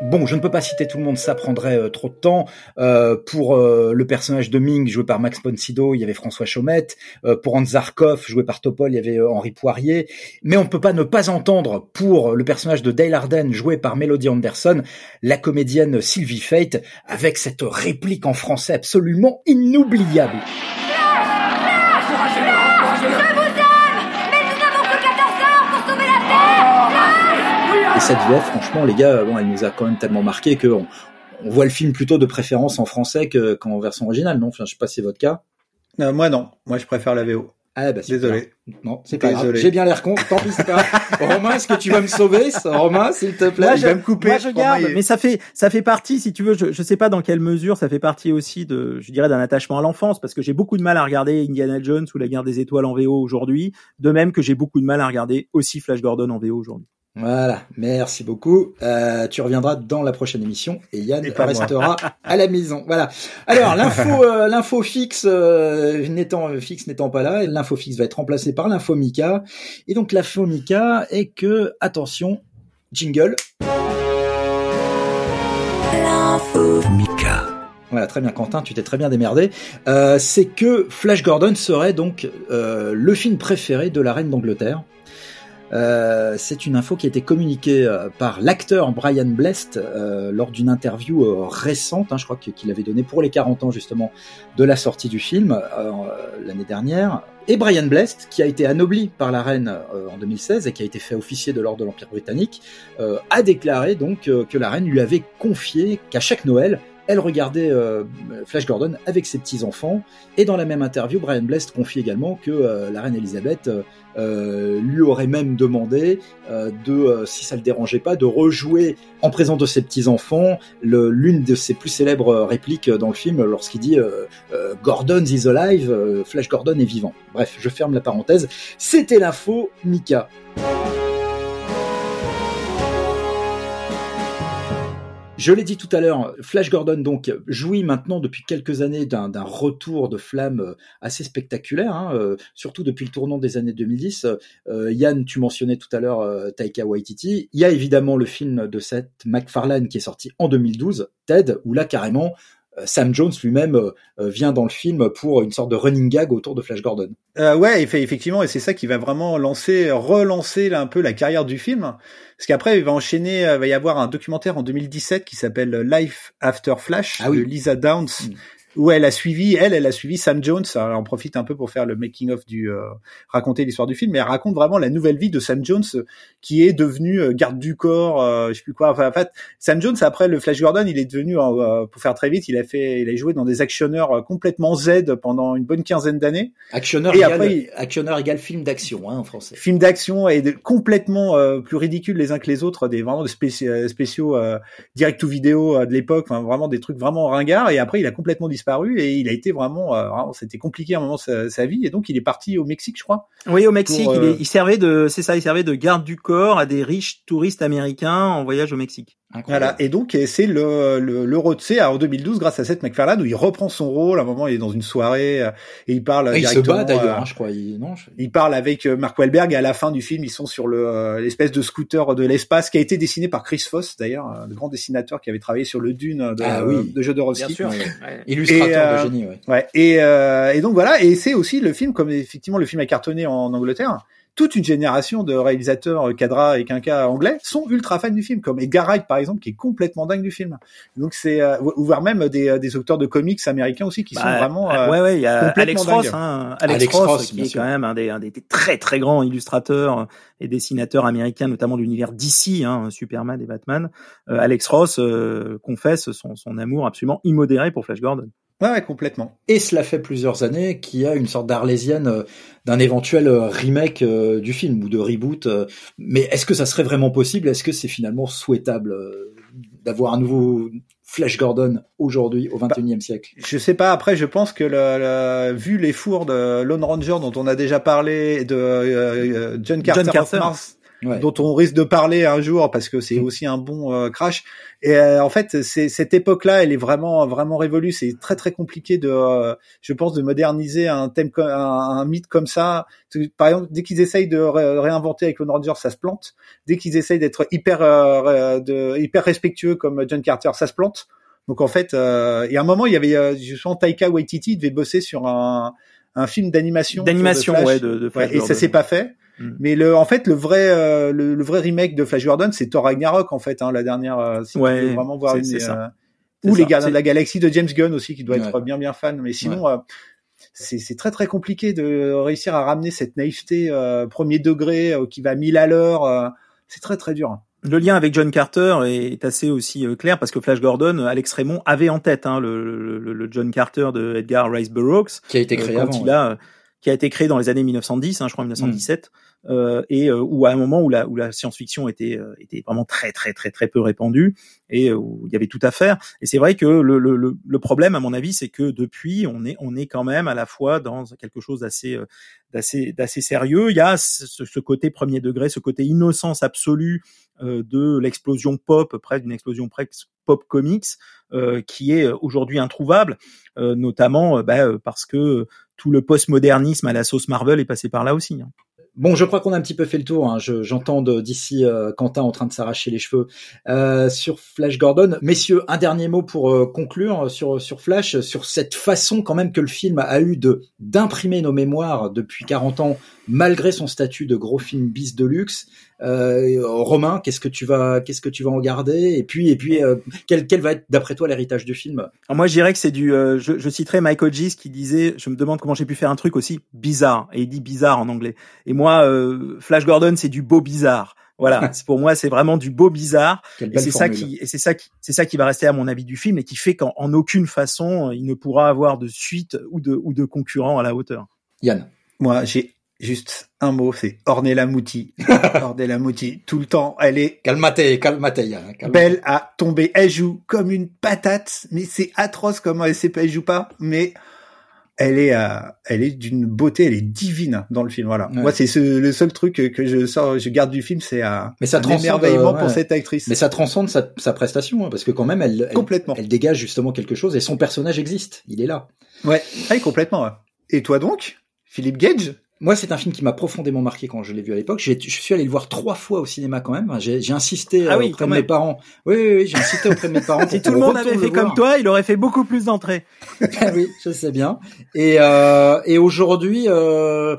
Bon, je ne peux pas citer tout le monde, ça prendrait euh, trop de temps. Euh, pour euh, le personnage de Ming, joué par Max Poncido, il y avait François Chaumette. pour Hans Zarkov, joué par Topol, il y avait Henri Poirier. Mais on ne peut pas ne pas entendre, pour le personnage de Dale Arden, joué par Melody Anderson, la comédienne Sylvie Fate, avec cette réplique en français absolument inoubliable. Cette VF, franchement, les gars, bon, elle nous a quand même tellement marqué que on, voit le film plutôt de préférence en français qu'en version originale, non? Enfin, je sais pas si c'est votre cas. Euh, moi non, moi je préfère la VO. Ah bah désolé. Non, c'est pas grave. J'ai bien l'air con. Tant pis, c'est pas [LAUGHS] Romain, est-ce que tu vas me sauver, Romain, s'il te plaît Moi, je vais me couper. Moi, je garde. Mais ça fait, ça fait partie, si tu veux, je, je sais pas dans quelle mesure, ça fait partie aussi de, je dirais, d'un attachement à l'enfance, parce que j'ai beaucoup de mal à regarder Indiana Jones ou La Guerre des Étoiles en VO aujourd'hui, de même que j'ai beaucoup de mal à regarder aussi Flash Gordon en VO aujourd'hui. Voilà, merci beaucoup. Euh, tu reviendras dans la prochaine émission et Yann restera à la maison. Voilà. Alors [LAUGHS] l'info, euh, l'info fixe euh, n'étant fixe n'étant pas là, l'info fixe va être remplacée par l'info Mika. Et donc l'info Mika est que attention, jingle. L'info Mika. Voilà, très bien Quentin, tu t'es très bien démerdé. Euh, c'est que Flash Gordon serait donc le film préféré de la reine d'Angleterre. Euh, c'est une info qui a été communiquée euh, par l'acteur Brian Blest euh, lors d'une interview récente, hein, je crois qu'il avait donné pour les 40 ans justement de la sortie du film l'année dernière. Et Brian Blest, qui a été anobli par la reine en 2016 et qui a été fait officier de l'ordre de l'Empire britannique, a déclaré donc que la reine lui avait confié qu'à chaque Noël, elle regardait euh, Flash Gordon avec ses petits-enfants. Et dans la même interview, Brian Blest confie également que euh, la reine Elisabeth euh, lui aurait même demandé de, si ça le dérangeait pas, de rejouer en présence de ses petits-enfants l'une de ses plus célèbres répliques dans le film lorsqu'il dit Gordon is alive, Flash Gordon est vivant. Bref, je ferme la parenthèse. C'était l'info, Mika. Je l'ai dit tout à l'heure, Flash Gordon donc jouit maintenant depuis quelques années d'un retour de flamme euh, assez spectaculaire, hein, euh, surtout depuis le tournant des années 2010. Euh, Yann, tu mentionnais tout à l'heure Taika Waititi. Il y a évidemment le film de Seth MacFarlane qui est sorti en 2012, Ted, où là carrément Sam Jones lui-même euh, euh, vient dans le film pour une sorte de running gag autour de Flash Gordon. Euh, ouais, effectivement, et c'est ça qui va vraiment lancer, relancer là, un peu la carrière du film, parce qu'après il va enchaîner, il va y avoir un documentaire en 2017 qui s'appelle Life After Flash ah de Lisa Downs, mm où elle a suivi, elle, elle a suivi Sam Jones. Elle en profite un peu pour faire le making of du, euh, raconter l'histoire du film, mais elle raconte vraiment la nouvelle vie de Sam Jones, qui est devenu euh, garde du corps, euh, je sais plus quoi. Enfin, en fait, Sam Jones après le Flash Gordon, il est devenu, pour faire très vite, il a fait, il a joué dans des actionneurs complètement Z pendant une bonne quinzaine d'années. Actionneur égale, après, actionneur égale film d'action, hein, en français. Film d'action et de, complètement plus ridicules les uns que les autres, des vraiment des spéciaux, spéciaux direct to vidéo de l'époque, enfin, vraiment des trucs vraiment ringards. Et après, il a complètement disparu et il a été vraiment, euh, c'était compliqué à un moment sa, sa, vie et donc il est parti au Mexique, je crois. Oui, au Mexique, il, euh, il, servait de, c'est ça, il servait de garde du corps à des riches touristes américains en voyage au Mexique. Voilà. Et donc, c'est le, le, le en 2012, grâce à cette McFarlane, où il reprend son rôle. À un moment, il est dans une soirée euh, et il parle il se bat d'ailleurs, hein, je crois. Il, non, il parle avec Mark Wahlberg et à la fin du film, ils sont sur le l'espèce de scooter de l'espace qui a été dessiné par Chris Foss, d'ailleurs, le grand dessinateur qui avait travaillé sur le Dune de, ah, oui. de Jodorowsky. Bien sûr. Illustrateur de génie, ouais. ouais. Et, et donc voilà. Et c'est aussi le film, comme effectivement le film a cartonné en Angleterre toute une génération de réalisateurs cadra et quinca anglais sont ultra fans du film, comme Edgar Wright par exemple, qui est complètement dingue du film. Donc c'est euh, ou voire même des, euh, des auteurs de comics américains aussi qui sont bah, vraiment euh, ouais ouais il y a Alex Ross, hein, Alex, Ross, qui est quand même un des, un des très très grands illustrateurs et dessinateurs américains, notamment de l'univers DC, hein, Superman et Batman. Alex Ross confesse son, son amour absolument immodéré pour Flash Gordon. Ouais, complètement. Et cela fait plusieurs années qu'il y a une sorte d'arlésienne euh, d'un éventuel euh, remake euh, du film ou de reboot. Mais est-ce que ça serait vraiment possible? Est-ce que c'est finalement souhaitable d'avoir un nouveau Flash Gordon aujourd'hui au 21e siècle? Je sais pas. Après, je pense que le, vu les fours de Lone Ranger dont on a déjà parlé, de John Carter, John Carter. Dont on risque de parler un jour parce que c'est aussi un bon euh, crash. Et euh, en fait, c'est cette époque-là, elle est vraiment vraiment révolue. C'est très très compliqué de, euh, je pense, de moderniser un thème, un, un mythe comme ça. Par exemple, dès qu'ils essayent de réinventer avec Clone Rangers, ça se plante. Dès qu'ils essayent d'être hyper de, hyper respectueux comme John Carter, ça se plante. Donc en fait, euh, il y a un moment, il y avait justement Taika Waititi devait bosser sur un, un film d'animation. D'animation, ouais, de, de et ça s'est pas fait. Mm. Mais le, en fait, le vrai, euh, le, vrai remake de Flash Gordon, c'est Thor Ragnarok en fait, hein, la dernière. Euh, si ouais, vraiment voir une, euh, ou les Gardiens de la Galaxie de James Gunn aussi, qui doit être bien bien fan. Mais sinon, euh, c'est très très compliqué de réussir à ramener cette naïveté premier degré qui va mille à l'heure. c'est très très dur. Le lien avec John Carter est assez aussi clair parce que Flash Gordon, Alex Raymond avait en tête hein, le, le, le, John Carter de Edgar Rice Burroughs, qui a été créé avant, il a, qui a été créé dans les années 1910, hein, je crois 1917. Euh, et euh, où à un moment où la, où la science-fiction était, euh, était vraiment très très très très peu répandue et où il y avait tout à faire. Et c'est vrai que le, le, le problème, à mon avis, c'est que depuis, on est on est quand même à la fois dans quelque chose d'assez d'assez d'assez sérieux. Il y a ce, ce, côté premier degré, ce côté innocence absolue de l'explosion pop, près d'une explosion pop comics, qui est aujourd'hui introuvable, notamment bah, parce que tout le postmodernisme à la sauce Marvel est passé par là aussi. Hein. Bon, je crois qu'on a un petit peu fait le tour. Hein. J'entends d'ici euh, Quentin en train de s'arracher les cheveux euh, sur Flash Gordon. Messieurs, un dernier mot pour euh, conclure sur sur Flash, sur cette façon quand même que le film a eu de d'imprimer nos mémoires depuis 40 ans, malgré son statut de gros film bis de luxe. Euh, Romain, qu'est-ce que tu vas, qu'est-ce que tu vas en garder? Et puis, et puis, euh, quel, quel va être d'après toi l'héritage du film? Alors Moi, je dirais que c'est du. Euh, je, je citerai Michael Gis qui disait, je me demande comment j'ai pu faire un truc aussi bizarre, et il dit bizarre en anglais. Et moi, Flash Gordon, c'est du beau bizarre. Voilà, [LAUGHS] pour moi, c'est vraiment du beau bizarre. Et c'est ça qui, et c'est ça qui, c'est ça qui va rester à mon avis du film et qui fait qu'en aucune façon il ne pourra avoir de suite ou de ou de concurrent à la hauteur. Yann. Moi, j'ai juste un mot, c'est Ornella Mouti. [LAUGHS] Ornella Mouti, tout le temps, elle est... Calmate, calmate, Belle à tomber. Elle joue comme une patate, mais c'est atroce comment elle sait pas, elle joue pas, mais elle est, euh, elle est d'une beauté, elle est divine dans le film. Voilà. Moi, c'est le seul truc que je sors, je garde du film, c'est un, mais ça un émerveillement pour cette actrice. Mais ça transcende sa, sa prestation, hein, parce que quand même, elle, complètement, elle, dégage justement quelque chose et son personnage existe. Il est là. Ouais, ouais complètement. Et toi donc, Philippe Gage? Moi, c'est un film qui m'a profondément marqué quand je l'ai vu à l'époque. Je suis allé le voir trois fois au cinéma quand même. J'ai insisté ah euh, auprès de mes parents. Oui, oui, oui j'ai insisté auprès de mes parents. [LAUGHS] si tout le monde avait fait comme toi, il aurait fait beaucoup plus d'entrées. Ah [LAUGHS] oui, je sais bien. Et, euh, et aujourd'hui, euh,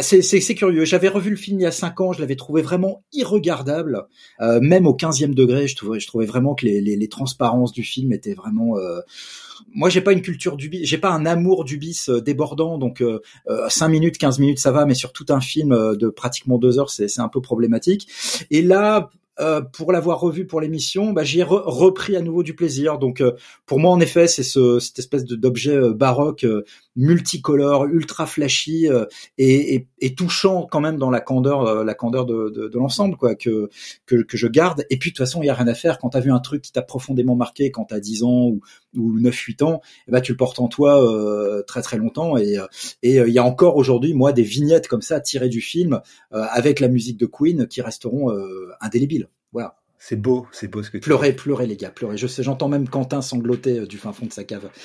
c'est curieux. J'avais revu le film il y a cinq ans. Je l'avais trouvé vraiment irregardable, euh, même au 15e degré. Je trouvais, je trouvais vraiment que les, les, les transparences du film étaient vraiment euh, moi j'ai pas une culture du bis, j'ai pas un amour du bis euh, débordant, donc euh, 5 euh, minutes, 15 minutes ça va, mais sur tout un film euh, de pratiquement deux heures c'est un peu problématique. Et là, euh, pour l'avoir revu pour l'émission, bah, j'ai repris à nouveau du plaisir. Donc pour moi en effet c'est ce, cette espèce d'objet baroque multicolore, ultra flashy et, et, touchant quand même dans la candeur, la candeur de, de, l'ensemble quoi que, que, je garde. Et puis de toute façon il y a rien à faire quand t'as vu un truc qui t'a profondément marqué quand t'as 10 ans ou, ou 9-8 ans, eh ben, tu le portes en toi euh, très très longtemps. Et euh, et euh, il y a encore aujourd'hui, moi, des vignettes comme ça tirées du film avec la musique de Queen qui resteront indélébiles. Voilà. C'est beau, c'est beau ce que tu Pleurez, pleurez les gars, pleurez. Je sais, j'entends même Quentin sangloter euh, du fin fond de sa cave. [LAUGHS]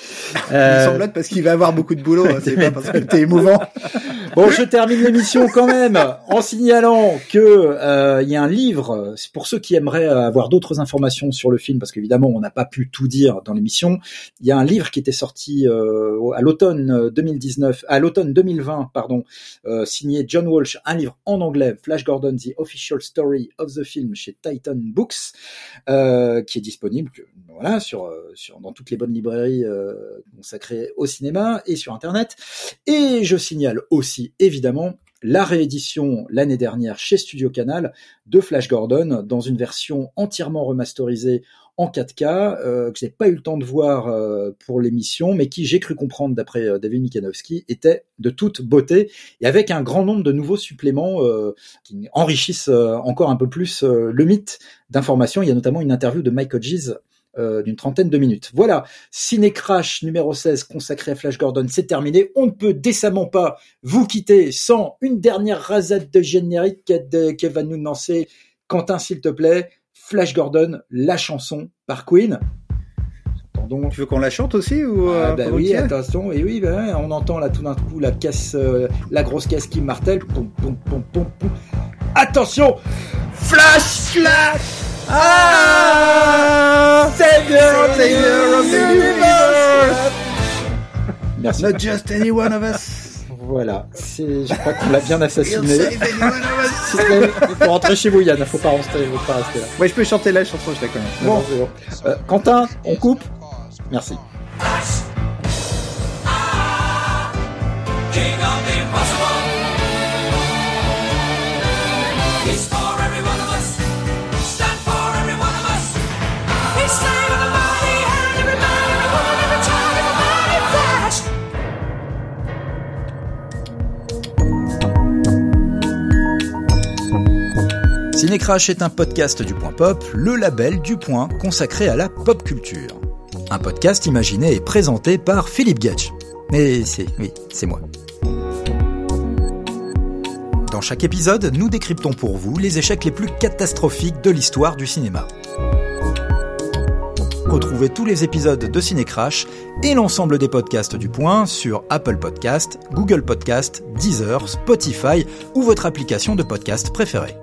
Euh... Il sanglote parce qu'il va avoir beaucoup de boulot, hein, c'est pas parce que t'es émouvant. [LAUGHS] bon, je termine l'émission quand même en signalant que euh, il y a un livre pour ceux qui aimeraient avoir d'autres informations sur le film, parce qu'évidemment on n'a pas pu tout dire dans l'émission. Il y a un livre qui était sorti euh, à l'automne 2019, à l'automne 2020, pardon, euh, signé John Walsh, un livre en anglais, Flash Gordon: The Official Story of the Film chez Titan Euh, qui est disponible euh, sur dans toutes les bonnes librairies euh, consacrées au cinéma et sur internet. Et je signale aussi évidemment la réédition l'année dernière chez Studio Canal de Flash Gordon dans une version entièrement remasterisée en 4K euh, que j'ai pas eu le temps de voir euh, pour l'émission, mais qui j'ai cru comprendre d'après euh, David Mikanowski était de toute beauté et avec un grand nombre de nouveaux suppléments qui enrichissent encore un peu plus le mythe d'informations. Il y a notamment une interview de Mike Hodges euh, d'une trentaine de minutes. Voilà, Ciné Crash numéro 16 consacré à Flash Gordon, c'est terminé. On ne peut décemment pas vous quitter sans une dernière rasade de générique qui va nous lancer. Quentin, s'il te plaît, Flash Gordon, la chanson par Queen. Donc, tu veux qu'on la chante aussi ou ah, bah oui, attention, et oui, bah, on entend là tout d'un coup la caisse, euh, la grosse caisse qui martèle. Attention, flash, flash. Ah, Savior, of the universe. Merci. Not just any one of us. Voilà, c'est, je crois qu'on l'a bien assassiné. Il faut rentrer chez vous, Yann. Faut pas rester, faut pas rester là. Ouais, je peux chanter la chanson, je la connais. Bon, bon. Euh, Quentin, on coupe. Merci. Cinécrash est un podcast du Point Pop, le label du Point consacré à la pop culture. Un podcast imaginé et présenté par Philippe Gage. Mais c'est, oui, c'est moi. Dans chaque épisode, nous décryptons pour vous les échecs les plus catastrophiques de l'histoire du cinéma. Retrouvez tous les épisodes de Cinécrash et l'ensemble des podcasts du Point sur Apple Podcast, Google Podcast, Deezer, Spotify ou votre application de podcast préférée.